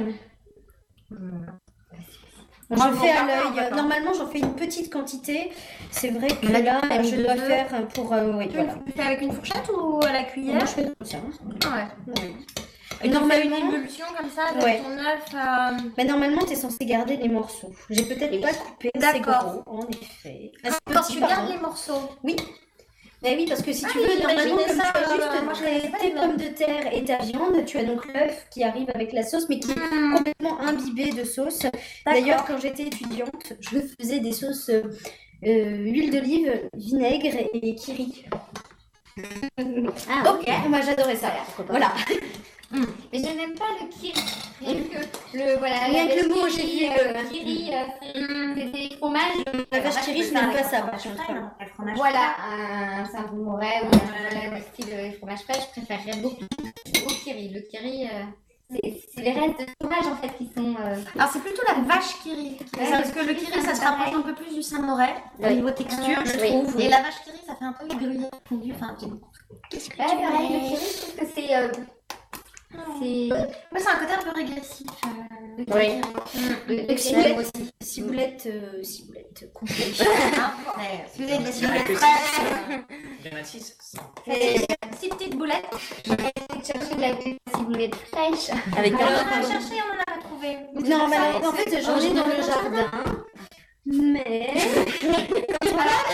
Je fais à l'œil. Normalement, j'en fais une petite quantité. C'est vrai que Là, je deux. dois faire pour. euh, oui, Tu voilà. le fais avec une fourchette ou à la cuillère Moi, je fais comme ça. Ah ouais. Ouais. Et Normalement- une émulsion comme ça avec Ouais. ton œuf. euh, Mais normalement, tu es censé garder les morceaux. J'ai peut-être pas coupé D'accord. gros, en effet. Quand tu gardes les morceaux. Oui. Mais oui, parce que si Ah tu veux, normalement, comme ça, tu as euh, juste tes pommes de terre et ta viande, tu as donc l'œuf qui arrive avec la sauce, mais qui est complètement imbibé de sauce. D'ailleurs, quand j'étais étudiante, je faisais des sauces euh, euh, huile d'olive, vinaigre et kiri. Ah, ok, moi j'adorais ça. Voilà. Mais je n'aime pas le kiri. Rien que le, voilà, Rien la que le mot, j'ai kiri, dit, euh, euh, kiri, euh, c'est- c'est des fromages. La vache kiri, je n'aime pas ça, contre. Voilà, un Saint-Mouret ou un le style fromage frais, je préférerais beaucoup au kiri. Le kiri, c'est les restes de fromage en fait qui sont. euh, Alors c'est plutôt la vache kiri. Ouais, parce que le kiri ça se rapproche un peu plus du Saint-Moret au niveau texture, je trouve. Et la vache kiri ça fait un peu gruyère fondu. Enfin, Ouais, pareil, le kiri, je trouve que c'est. C'est. Moi c'est un côté un peu régressif. euh, Oui. kiri. Le, Ciboulette, aussi. ciboulette, euh, ciboulette ouais, Si vous avez des ciboulettes fraîches, C'est six petites boulettes. chercher de la ciboulette fraîche. Avec On de en la a cherché, on en a pas trouvé. Non, mais en fait, j'en ai dans le jardin. Mais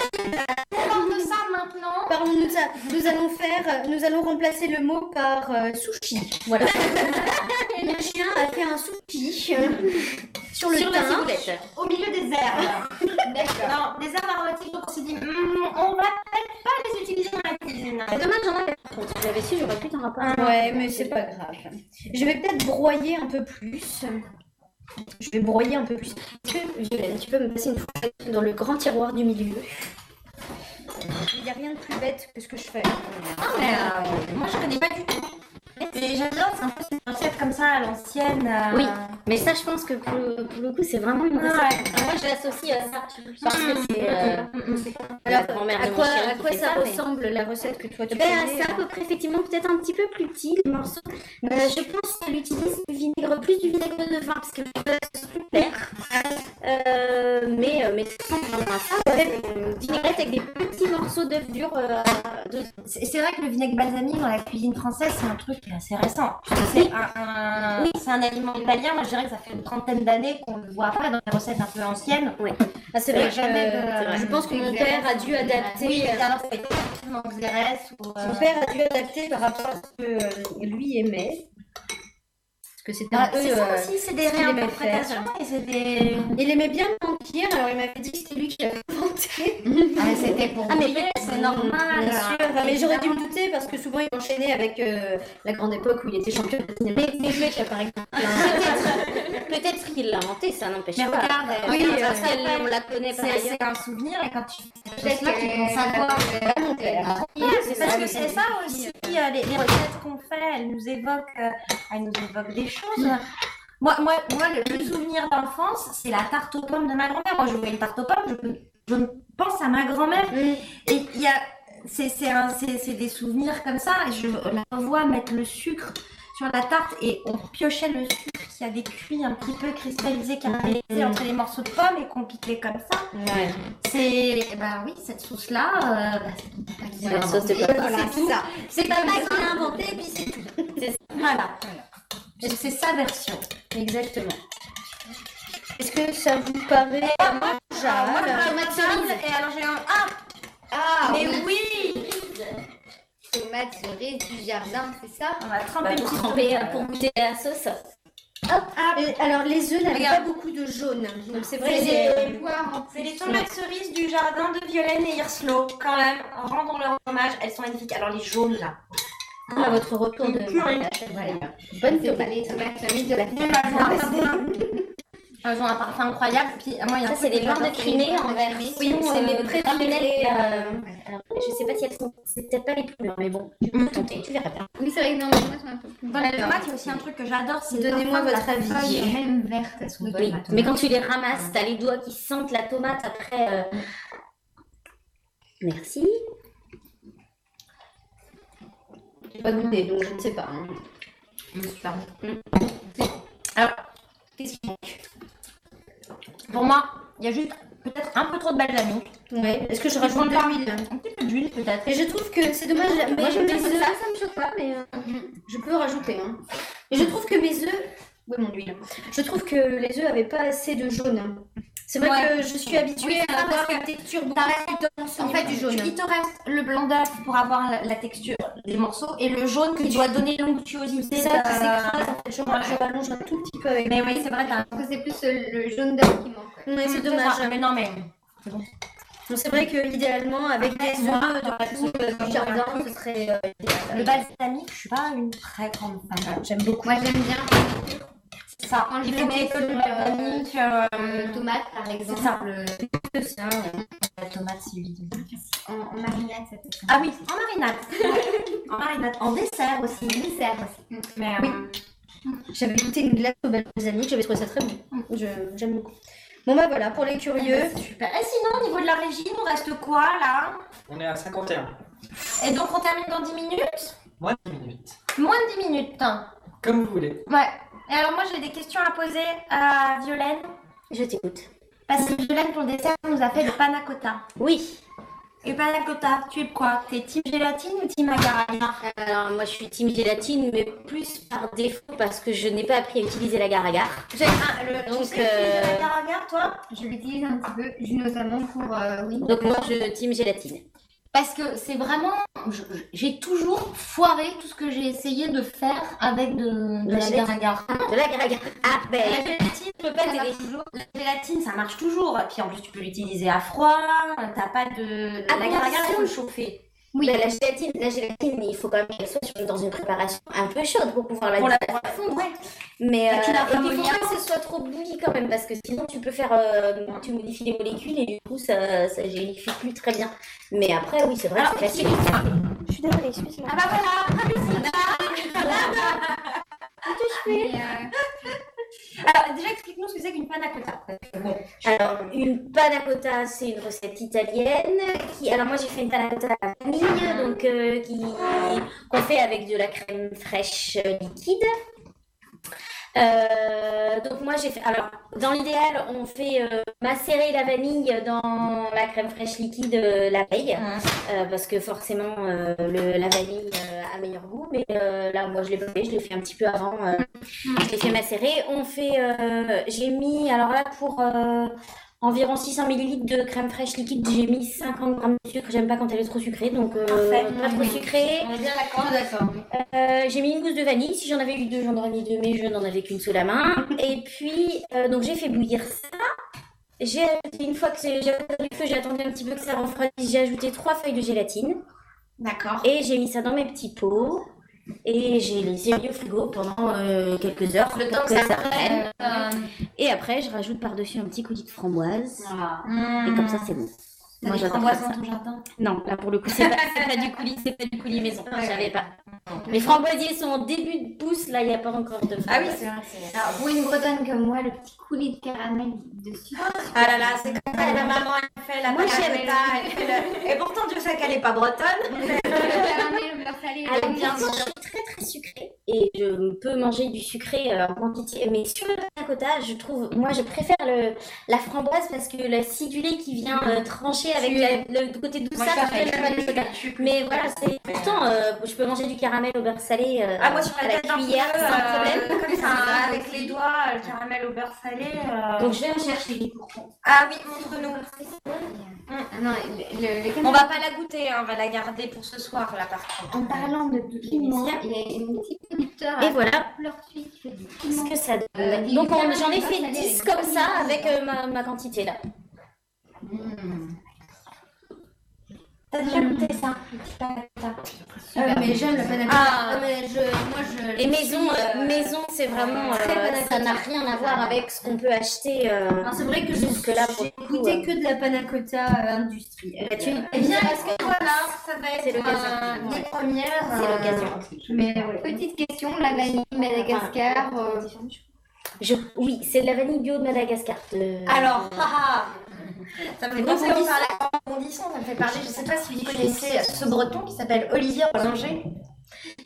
de maintenant. de ça. Nous allons faire, nous allons remplacer le mot par euh, sushi. Voilà. Mon chien a fait un sushi euh, sur le Sur. Au milieu des herbes. D'accord. Non, des herbes aromatiques, donc on s'est dit, hmm, on va peut-être pas les utiliser dans la cuisine. C'est dommage, j'en avais pas. Si j'avais su, j'aurais pu t'en rapporter. Ouais, mais c'est pas grave. Je vais peut-être broyer un peu plus. Je vais broyer un peu plus. Violaine, tu peux me passer une fourchette dans le grand tiroir du milieu? Il n'y a rien de plus bête que ce que je fais. Ah, mais euh, moi je connais pas du tout. J'adore, c'est un peu une recette comme ça à l'ancienne. euh, Oui, mais ça, je pense que pour le, pour le coup, c'est vraiment une recette. Ouais. Moi, je l'associe à ça. Parce que c'est euh, la Alors, grand-mère à de mon quoi, chéri à quoi ça, mais- ressemble la recette que toi tu Ben, c'est à peu près effectivement peut-être un petit peu plus petit le morceau. Euh, je pense qu'elle utilise du vinaigre, plus du vinaigre de vin parce que c'est clair. Euh, mais euh, mais vraiment à ça. Euh, vinaigrette avec des petits morceaux d'œufs durs. euh, de- c'est vrai que le vinaigre balsamique dans la cuisine française, c'est un truc qui est assez récent. C'est un, un- c'est un aliment italien, moi je dirais que ça fait une trentaine d'années qu'on le voit après dans des recettes un peu anciennes. Ah, c'est vrai que jamais euh, de- je pense que mon père a dû adapter. Oui, euh, alors c'est ou. euh, Mon père a dû adapter par rapport à ce que lui aimait. Parce que c'était un ah, peu. c'est ça euh, aussi, c'est des réinterprétations et des. Il aimait bien mentir, alors il m'avait dit que c'était lui qui avait inventé. Ah, c'était pour Ah, mais c'est normal, normal. bien sûr. Mais j'aurais dû me douter parce que souvent il enchaînait avec euh, la grande époque où il était champion de cinéma. Par exemple. Peut-être qu'il l'a inventé, ça n'empêche pas. regarde, Euh, oui, parce ça qu'elle- on la connaît par C'est un souvenir et quand tu Peut-être là, tu que- penses à quoi Oui, c'est Parce ça. que c'est ça aussi, euh, les, les recettes qu'on fait, elles nous évoquent, euh, elles nous évoquent des choses. Moi, moi, moi le, souvenir d'enfance, c'est la tarte aux pommes de ma grand-mère. Moi, je vois une tarte aux pommes, je, pense à ma grand-mère. Et il y a, c'est, c'est, un- c'est, c'est des souvenirs comme ça. Et je la vois mettre le sucre sur la tarte et on piochait le sucre qui avait cuit un petit peu cristallisé, qui avait été entre les morceaux de pommes et qu'on piquait comme ça. C'est, bah oui, cette sauce-là, euh, bah, c'est pas l'a La sauce de papa. Voilà, C'est ça. C'est pas moi qui l'ai inventé, puis c'est tout. Voilà. Et C'est sa version. Exactement. Est-ce que ça vous paraît Ah, moi, mangeable tomate cerise. Et alors j'ai un. Ah Ah, Mais oui. oui Tomate cerise du jardin, c'est ça On va tremper Bah, pour tremper, euh, pour goûter la sauce. Et Alors les œufs n'avaient pas beaucoup de jaune. Donc c'est vrai. C'est que- des, c'est les tomates cerises du jardin de Violaine et Hirslo. Quand même, rendons leur hommage, elles sont magnifiques. Alors les jaunes là. à votre retour de Purée. Bonne tomate. Les tomates cerises de la Elles ont un parfum- incroyable. Puis moi, il y a un Ça, c'est des barres de crimée en version. Oui, c'est les euh, pré-lunettes. alors, je sais pas si elles sont. C'est peut-être pas les plus mais bon, tu peux tenter, tu verras bien. Oui, c'est vrai que dans les tomates sont un peu plus Dans les tomates, il y a aussi un truc que j'adore, c'est Donnez-moi votre avis. même vertes, elles sont Oui, bonnes. mais quand tu les ramasses, t'as les doigts qui sentent la tomate après. euh, Merci. J'ai pas goûté, donc je ne sais pas. hein. Super. Alors, qu'est-ce qu'il manque Pour moi, il y a juste peut-être un peu trop de balsamique. Ouais. Est-ce que je Je rajoute de l'huile un petit peu d'huile peut-être? Et je trouve que c'est dommage. Mais Moi, bien mes ça, œufs- ça me choque pas, mais. euh, Je peux rajouter. Hein. Et je trouve que mes œufs. Ouais, mon huile. Je trouve que les œufs avaient pas assez de jaune. C'est vrai Ouais. que je suis habituée Oui, à avoir une texture dense En fait, du jaune. il te reste le blanc d'œuf pour avoir la, la texture des morceaux et le jaune qui doit donner l'onctuosité. C'est ça qui de- s'écrase. Je, je rallonge un tout petit peu avec. Mais oui, c'est vrai, que c'est plus euh, le jaune d'œuf qui manque. C'est C'est dommage. Mais non, mais Donc, c'est vrai que idéalement, avec des œufs de tout euh, du jardin, ce serait. euh, le balsamique, je suis pas une très grande fan. J'aime beaucoup. Moi, j'aime bien C'est ça. Quand je Il le faut mets sur balsamique. euh, euh, tomate, par C'est exemple. ça. Le ça, euh, la tomate, c'est l'huile. En, en marinade, ça peut être Ah oui, en marinade. en marinade. En dessert aussi. dessert aussi. Mais Oui. euh, J'avais goûté une glace au balsamique, j'avais trouvé ça très bon. Je- J'aime beaucoup. Bon bah voilà, pour les curieux. c'est super. Et sinon, au niveau de la régie, nous reste quoi là? On est à 51. Et donc, on termine dans 10 minutes? Moins de 10 minutes. Moins de 10 minutes. Comme vous voulez. Ouais. Et alors, moi, j'ai des questions à poser à Violaine. Je t'écoute. Parce que Violaine, pour le dessert, nous a fait le panna cotta. Oui. Et panna cotta, tu es quoi? T'es team gélatine ou team agar-agar Alors, moi, je suis team gélatine, mais plus par défaut parce que je n'ai pas appris à utiliser l'agar-agar. J'ai un, le, Donc, tu sais utiliser euh, l'agar-agar, toi? Je l'utilise un petit peu, notamment pour. euh, oui. Donc, moi, je team gélatine. Parce que c'est vraiment. J'ai toujours foiré tout ce que j'ai essayé de faire avec de, de La l'agar-agar. De l'agar-agar. Ah, La ben, gélatine, je peux pas ça toujours. La gélatine, ça marche toujours. Et puis en plus, tu peux l'utiliser à froid. T'as pas de. À L'agar-agar, il faut chauffer. Oui. la gélatine, la gélatine, il faut quand même qu'elle soit dans une préparation un peu chaude pour pouvoir la Pour la, faire pour la fondre, ouais. Mais euh, et puis, il faut pas que ce soit trop bouilli quand même parce que sinon tu peux faire, euh, tu modifies les molécules et du coup ça, ça gélifie plus très bien. Mais après oui c'est vrai c'est facile. Je suis désolée, excuse-moi. Ah bah voilà Mais, euh, Alors déjà, explique-nous ce que c'est qu'une panna cotta. Alors une panna cotta c'est une recette italienne qui, alors moi j'ai fait une panna cotta à la vanille donc euh, qu'on fait avec de la crème fraîche euh, liquide. Euh, donc moi j'ai fait alors dans l'idéal on fait euh, macérer la vanille dans la crème fraîche liquide euh, la veille. Euh, parce que forcément euh, le, la vanille euh, a meilleur goût. Mais euh, là moi je l'ai pas fait je l'ai fait un petit peu avant euh, je l'ai fait macérer. On fait euh, j'ai mis alors là pour euh, environ 600 ml de crème fraîche liquide j'ai mis 50 grammes de sucre j'aime pas quand elle est trop sucrée donc euh, pas trop sucrée on est bien d'accord. d'accord. euh, j'ai mis une gousse de vanille. Si j'en avais eu deux, j'en aurais mis deux, mais je n'en avais qu'une sous la main. Et puis, euh, donc j'ai fait bouillir ça. j'ai ajouté, une fois que c'est- j'ai attendu le feu, j'ai attendu un petit peu que ça refroidisse, j'ai ajouté trois feuilles de gélatine. D'accord. Et j'ai mis ça dans mes petits pots. Et j'ai laissé au frigo pendant euh, quelques heures. Le temps que ça prenne. Et après, je rajoute par-dessus un petit coulis de framboise. Et comme ça, c'est bon. Moi, des framboises dans ton jardin? Non, là pour le coup, c'est pas, pas du coulis, c'est pas du coulis maison. J'avais pas. Les framboisiers sont en début de pousse, là, il n'y a pas encore de Ah oui, c'est vrai. Alors, pour une bretonne comme moi, le petit coulis de caramel dessus. Ah là là, c'est comme ça, la maman elle fait la Moi, le- Et pourtant, Dieu sait qu'elle est pas bretonne. Beurre salé, Alors, bien sûr, je suis très très sucrée et je peux manger du sucré euh, en quantité. Mais sur le panna cotta, je trouve, moi je préfère le, la framboise parce que l'acidulé qui vient euh, trancher avec la- le côté Moi, douceur. Mais voilà, c'est pourtant, euh, je peux manger du caramel au beurre salé euh, Ah, moi sur la la cuillère sans euh, problème. comme ça, avec les doigts, le caramel au beurre salé. euh. Donc je vais en chercher les pourpons. Ah oui, montre-nous. Ah non, le, le- le On va pas la goûter, hein, on va la garder pour ce soir là par contre. En parlant de piment, il y a un petit producteur Et voilà. piment. que ça donne Euh, Donc j'en ai fait salé 10 avec comme ça avec euh, ma, ma quantité là. T'as déjà goûté ça? Euh, mais j'aime le panna Ah. mais je, moi je... Et maison, euh, maison c'est vraiment... euh, ça n'a rien à voir avec ce qu'on peut acheter euh, c'est vrai que je jusque-là. pour j'ai goûté euh. que de la panna cotta euh, industrielle. Bah, tu- Eh bien, est-ce que voilà, ça va C'est être l'occasion. euh, les premières C'est euh, l'occasion. Mais ouais. Petite question, la vanille Madagascar. euh, Je- Oui, c'est de la vanille bio de Madagascar. de- Alors, haha, ça me fait penser la rebondissant, ça me fait parler, je sais pas si vous connaissez ce breton qui s'appelle Olivier Rollinger,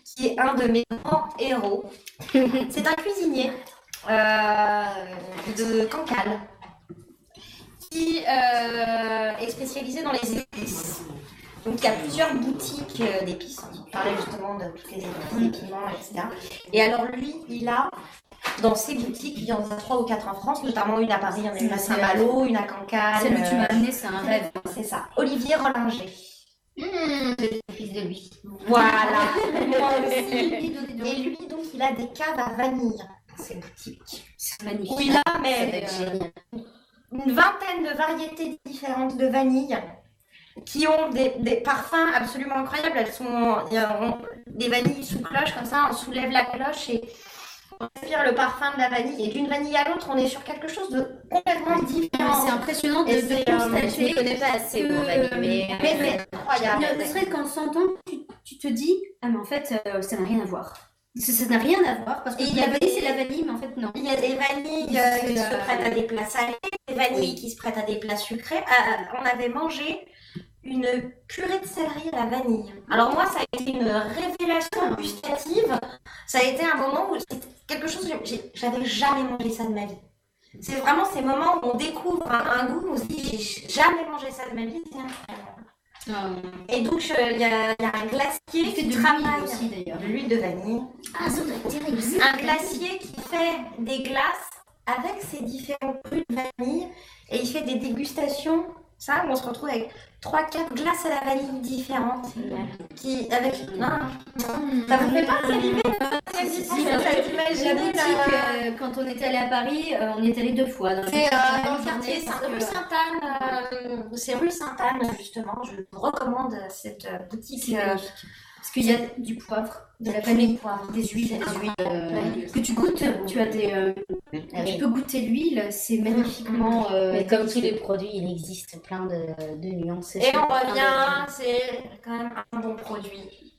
qui est un de mes grands héros. C'est un cuisinier euh, de Cancale qui euh, est spécialisé dans les épices. Donc il y a plusieurs boutiques euh, d'épices, on parlait justement de toutes les épices, les piments, etc. Et alors lui, il a dans ses boutiques, il y en a trois ou quatre en France, notamment une à Paris, il y en a une à Saint-Malo, une à Cancale. Celle que tu euh, m'as amenée, c'est un rêve. C'est ça, Olivier Rollinger. hmm, le fils de lui. Voilà, moi aussi. Et lui, donc, il a des caves à vanille dans ses boutiques. C'est magnifique. A Ça mais, euh, une vingtaine de variétés différentes de vanille qui ont des, des parfums absolument incroyables. Elles sont il y a- on- des vanilles sous cloche, comme ça, on soulève la cloche et on respire le parfum de la vanille. Et d'une vanille à l'autre, on est sur quelque chose de complètement différent. C'est impressionnant de, Et de constater Je ne connais pas assez que, vanille, euh, mais... Mais c'est incroyable. Ne serait-ce qu'en s'entendant, tu, tu te dis Ah, mais en fait, euh, ça n'a rien à voir. Ça n'a rien à voir parce que Et il y la a vanille, des- c'est la vanille, mais en fait, non. Il y a des vanilles euh, qui se prêtent à des plats salés, des vanilles qui se prêtent à des plats sucrés. Ah, on avait mangé une purée de céleri à la vanille. Alors moi, ça a été une révélation gustative. Ça a été un moment où quelque chose j'avais jamais mangé ça de ma vie. C'est vraiment ces moments où on découvre un, un goût, on se dit j'ai jamais mangé ça de ma vie, c'est incroyable. Et donc euh, il y, a, il y a un glacier qui de travaille aussi, d'ailleurs. de l'huile de vanille. Ah, ça doit être terrible. Un glacier qui fait des glaces avec ses différents crus de vanille et il fait des dégustations. Ça, on se retrouve avec 3-4 glaces à la vanille différentes. Qui, avec. Non. Ça vous fait pas saliver T'imagines, boutique, là, euh, quand on était allé à Paris, euh, on y est allé deux fois. C'est dans le quartier, c'est rue Sainte-Anne. c'est rue Sainte-Anne, justement. Je vous recommande cette euh, boutique. Parce qu'il y a du poivre, de la des huiles, des huiles euh, que tu goûtes. Tu as des, euh, tu peux goûter l'huile, c'est magnifiquement. euh, Mais comme tous les produits, il existe plein de, de nuances. Et on revient, c'est quand même un bon produit.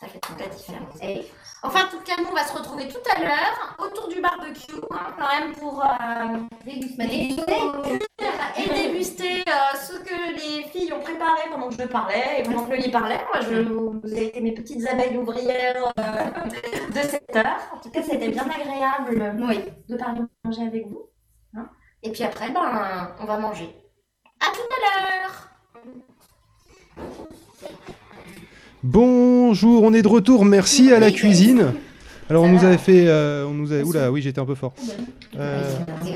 Ça fait toute la différence. Et Enfin, en tout cas, nous, on va se retrouver tout à l'heure autour du barbecue, hein, quand même, pour euh, déguster et déguster euh, ce que les filles ont préparé pendant que je parlais et pendant que Loli parlait. Moi, je, vous avez été mes petites abeilles ouvrières euh, de cette heure. En tout cas, c'était bien agréable Oui. de parler de manger avec vous. hein. Et puis après, ben, on va manger. À tout à l'heure Bonjour, on est de retour. Merci à la cuisine. Alors on nous avait fait, euh, on nous a, oula, oui j'étais un peu fort. Euh,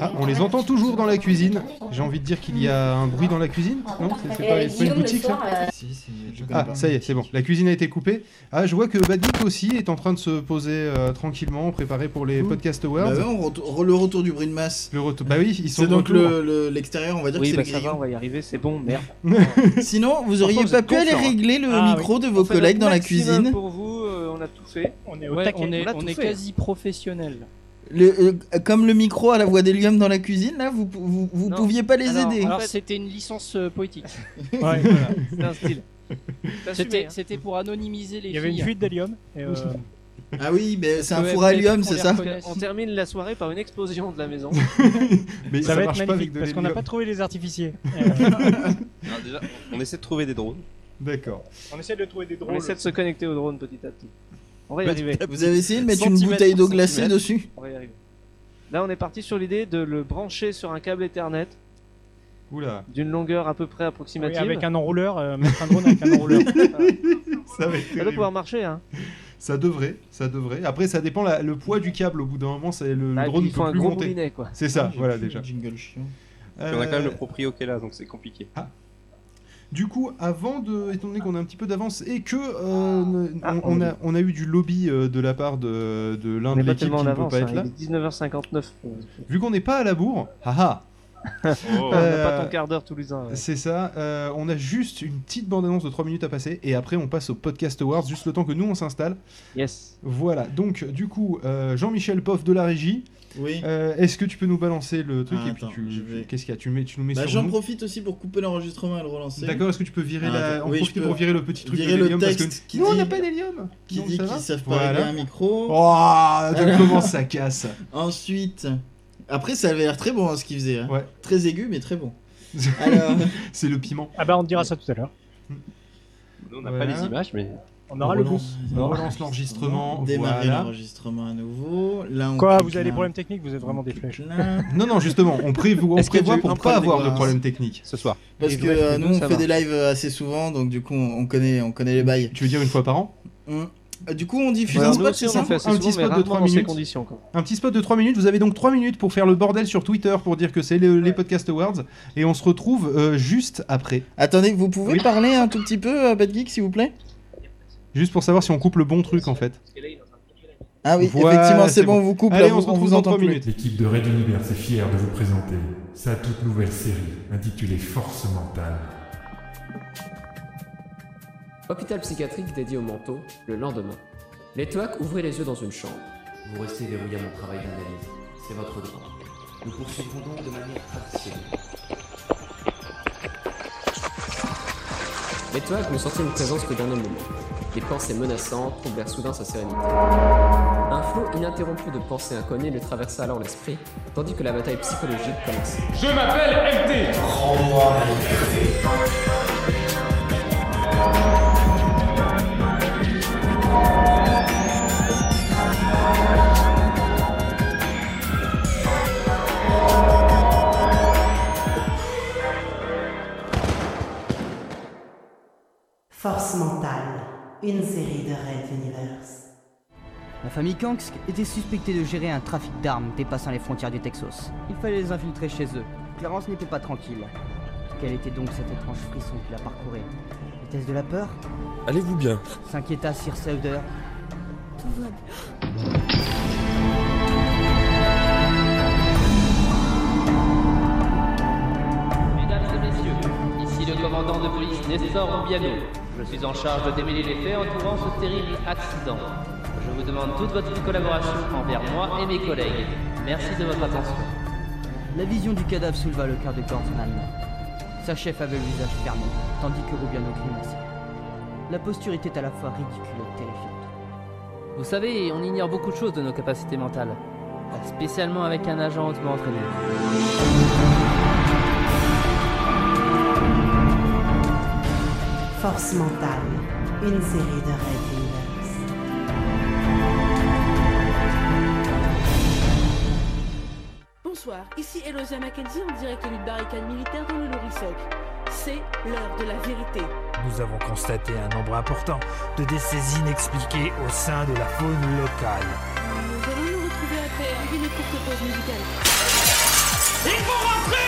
ah, on les entend toujours dans la cuisine. J'ai envie de dire qu'il y a un bruit dans la cuisine. Non, c'est c'est pas, c'est pas une boutique ça. Si, si, je connais Ah, pas. ça y est, c'est bon. La cuisine a été coupée. Ah, je vois que Bad Geek aussi est en train de se poser euh, tranquillement, préparé pour les podcast awards. Bah ouais, on retour- le retour du bruit de masse. Le retour. Bah oui, ils sont C'est de donc retour. le- le- l'extérieur, on va dire Oui, que bah c'est ça les va, on va y arriver, c'est bon, merde. Sinon, vous auriez pas pu êtes aller hein. régler le Ah micro de vos collègues dans la cuisine Pour vous, euh, on a tout fait. On est au Ouais, taquet. on est, On a on tout est fait. quasi professionnel. Le- euh, Comme le micro à la voix d'hélium dans la cuisine, là, vous, vous, vous Non. pouviez pas les Alors, aider. Alors c'était une licence euh, poétique. Ouais, voilà. C'est un style. T'as assumé, C'était hein. c'était pour anonymiser les Il y avait une filles. fuite d'hélium. et, euh, Ah oui, mais c'est un Ouais, four à hélium, c'est ça On termine la soirée par une explosion de la maison. Mais ça, va être marche pas avec magnifique de parce qu'on n'a l'hélium. pas trouvé les artificiers. Euh, Alors, déjà, on essaie de trouver des drones. D'accord. on essaie de trouver des On drôles. essaie de se connecter au drone petit à petit. On va y Petit arriver. Vous avez essayé de mettre une bouteille d'eau pour glacée dessus? On va y arriver. Là, on est parti sur l'idée de le brancher sur un câble Ethernet Oula, d'une longueur à peu près Oui, approximative. avec un enrouleur, euh, mettre un drone avec un enrouleur. ça va être Ça doit terrible. pouvoir marcher, hein. Ça devrait, ça devrait. Après, ça dépend la- le poids du câble. Au bout d'un moment, c'est le, le Bah, et drone puis, ne il faut peut un plus gros monter. moulinet, quoi. C'est ça, voilà déjà. le Jingle chiant. On a quand même le proprio qui est là, donc c'est compliqué. Du coup, avant de, étant donné qu'on a un petit peu d'avance et que euh, ne- Ah, on, on a, on a eu du lobby euh, de la part de, de l'un de l'équipe qui en ne peut avance. pas hein, être là, Il est 19h59. euh, vu qu'on n'est pas à la bourre, haha, On n'a Euh, pas ton quart d'heure toulousain. ouais. c'est ça. euh, on a juste une petite bande-annonce de 3 minutes à passer et après on passe au podcast awards, juste le temps que nous on s'installe. Yes. Voilà. Donc du coup, euh, Jean-Michel Poff de la régie. Oui. euh, Est-ce que tu peux nous balancer le truc Ah, et puis attends, tu, vais- qu'est-ce qu'il y a Tu mets, tu nous mets Bah, sur J'en profite aussi pour couper l'enregistrement et le relancer. D'accord. Est-ce que tu peux virer Ah, la, oui, profiter pour virer le petit truc virer de le l'hélium parce que qui nous on dit- n'a pas d'hélium. Qui Non, dit qu'ils savent pas Voilà. régler un micro. Oh, comment ça casse? Ensuite, après ça avait l'air très bon hein, ce qu'il faisait. hein. Ouais. Très aigu mais très bon. Alors, C'est le piment. Ah bah on te dira ça tout à l'heure. Nous, on n'a Voilà. pas les images, mais. On aura le relance- On relance l'enregistrement. Démarrer Voilà. l'enregistrement à nouveau. Là, on Quoi, vous avez des problèmes techniques, vous êtes vraiment des flèches. Là. Non, non, justement, on, prévoit, on prévoit pour pas avoir de technique problème technique. Ce soir. Parce Et que euh, nous, on fait va. des lives assez souvent donc du coup on on connaît, on connaît les bails. Tu veux dire une fois par an Hum. Euh, Du coup on diffuse Ouais, un spot, aussi, c'est on ça fait Un petit spot de rarement trois dans ces minutes. conditions. quoi. Un petit spot de 3 minutes. Vous avez donc 3 minutes pour faire le bordel sur Twitter pour dire que c'est les, les Podcast Awards. Et on se retrouve euh, juste après. Attendez, vous pouvez Oui. parler un tout petit peu, euh, Bad Geek, s'il vous plaît? Juste pour savoir si on coupe le bon truc en fait. Ah oui, Voilà, effectivement, c'est bon, bon. vous coupe Allez, là, on vous- se on retrouve dans entend 3 plus. minutes. L'équipe de Red Universe est fière de vous présenter sa toute nouvelle série intitulée Force mentale. Hôpital psychiatrique dédié au manteau, le lendemain. Les TOAC ouvrez les yeux dans une chambre. Vous restez verrouillé à mon travail d'analyse. C'est votre droit. Nous poursuivrons donc de manière traditionnelle. Les TOAC ne sentaient une présence que d'un moment. Des pensées menaçantes troublèrent soudain sa sérénité. Un flot ininterrompu de pensées inconnues lui traversa alors l'esprit, tandis que la bataille psychologique commençait. Je m'appelle MT Rends-moi Force mentale, une série de Red Universe. La famille Kanks était suspectée de gérer un trafic d'armes dépassant les frontières du Texas. Il fallait les infiltrer chez eux. Clarence n'était pas tranquille. Quel était donc cet étrange frisson qui la parcourait Était-ce de la peur? Allez-vous bien? S'inquiéta Sir Sauder. Tout va bien. Mesdames et messieurs, ici le commandant de police Nestor Rubiano. Je suis en charge de démêler les faits entourant ce terrible accident. Je vous demande toute votre collaboration envers moi et mes collègues. Merci de votre attention. La vision du cadavre souleva le cœur de Gordman. Sa chef avait le visage fermé, tandis que Rubiano grimaçait. La posture était à la fois ridicule et terrifiante. Vous savez, on ignore beaucoup de choses de nos capacités mentales. Spécialement avec un agent hautement entraîné. Force mentale, une série de Red Universe. Bonsoir, ici Elosia Mackenzie en direct d'une barricade militaire dans le. C'est l'heure de la vérité. Nous avons constaté un nombre important de décès inexpliqués au sein de la faune locale. après une courte pause musicale. Il faut rentrer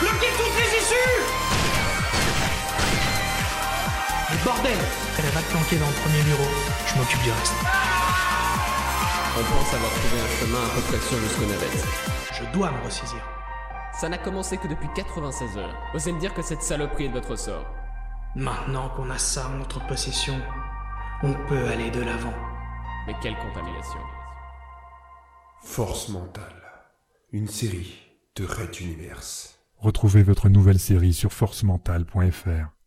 Bloquez toutes Bordel Elle va te planquer dans le premier bureau. Je m'occupe du reste. On pense avoir trouvé un chemin à retraction jusqu'aux navettes. Je dois me ressaisir. Ça n'a commencé que depuis 96 heures. Osez me dire que cette saloperie est de votre sort. Maintenant qu'on a ça en notre possession, on peut aller de l'avant. Mais quelle contamination Force mentale. Une série de Red Universe. Retrouvez votre nouvelle série sur forcementale.fr.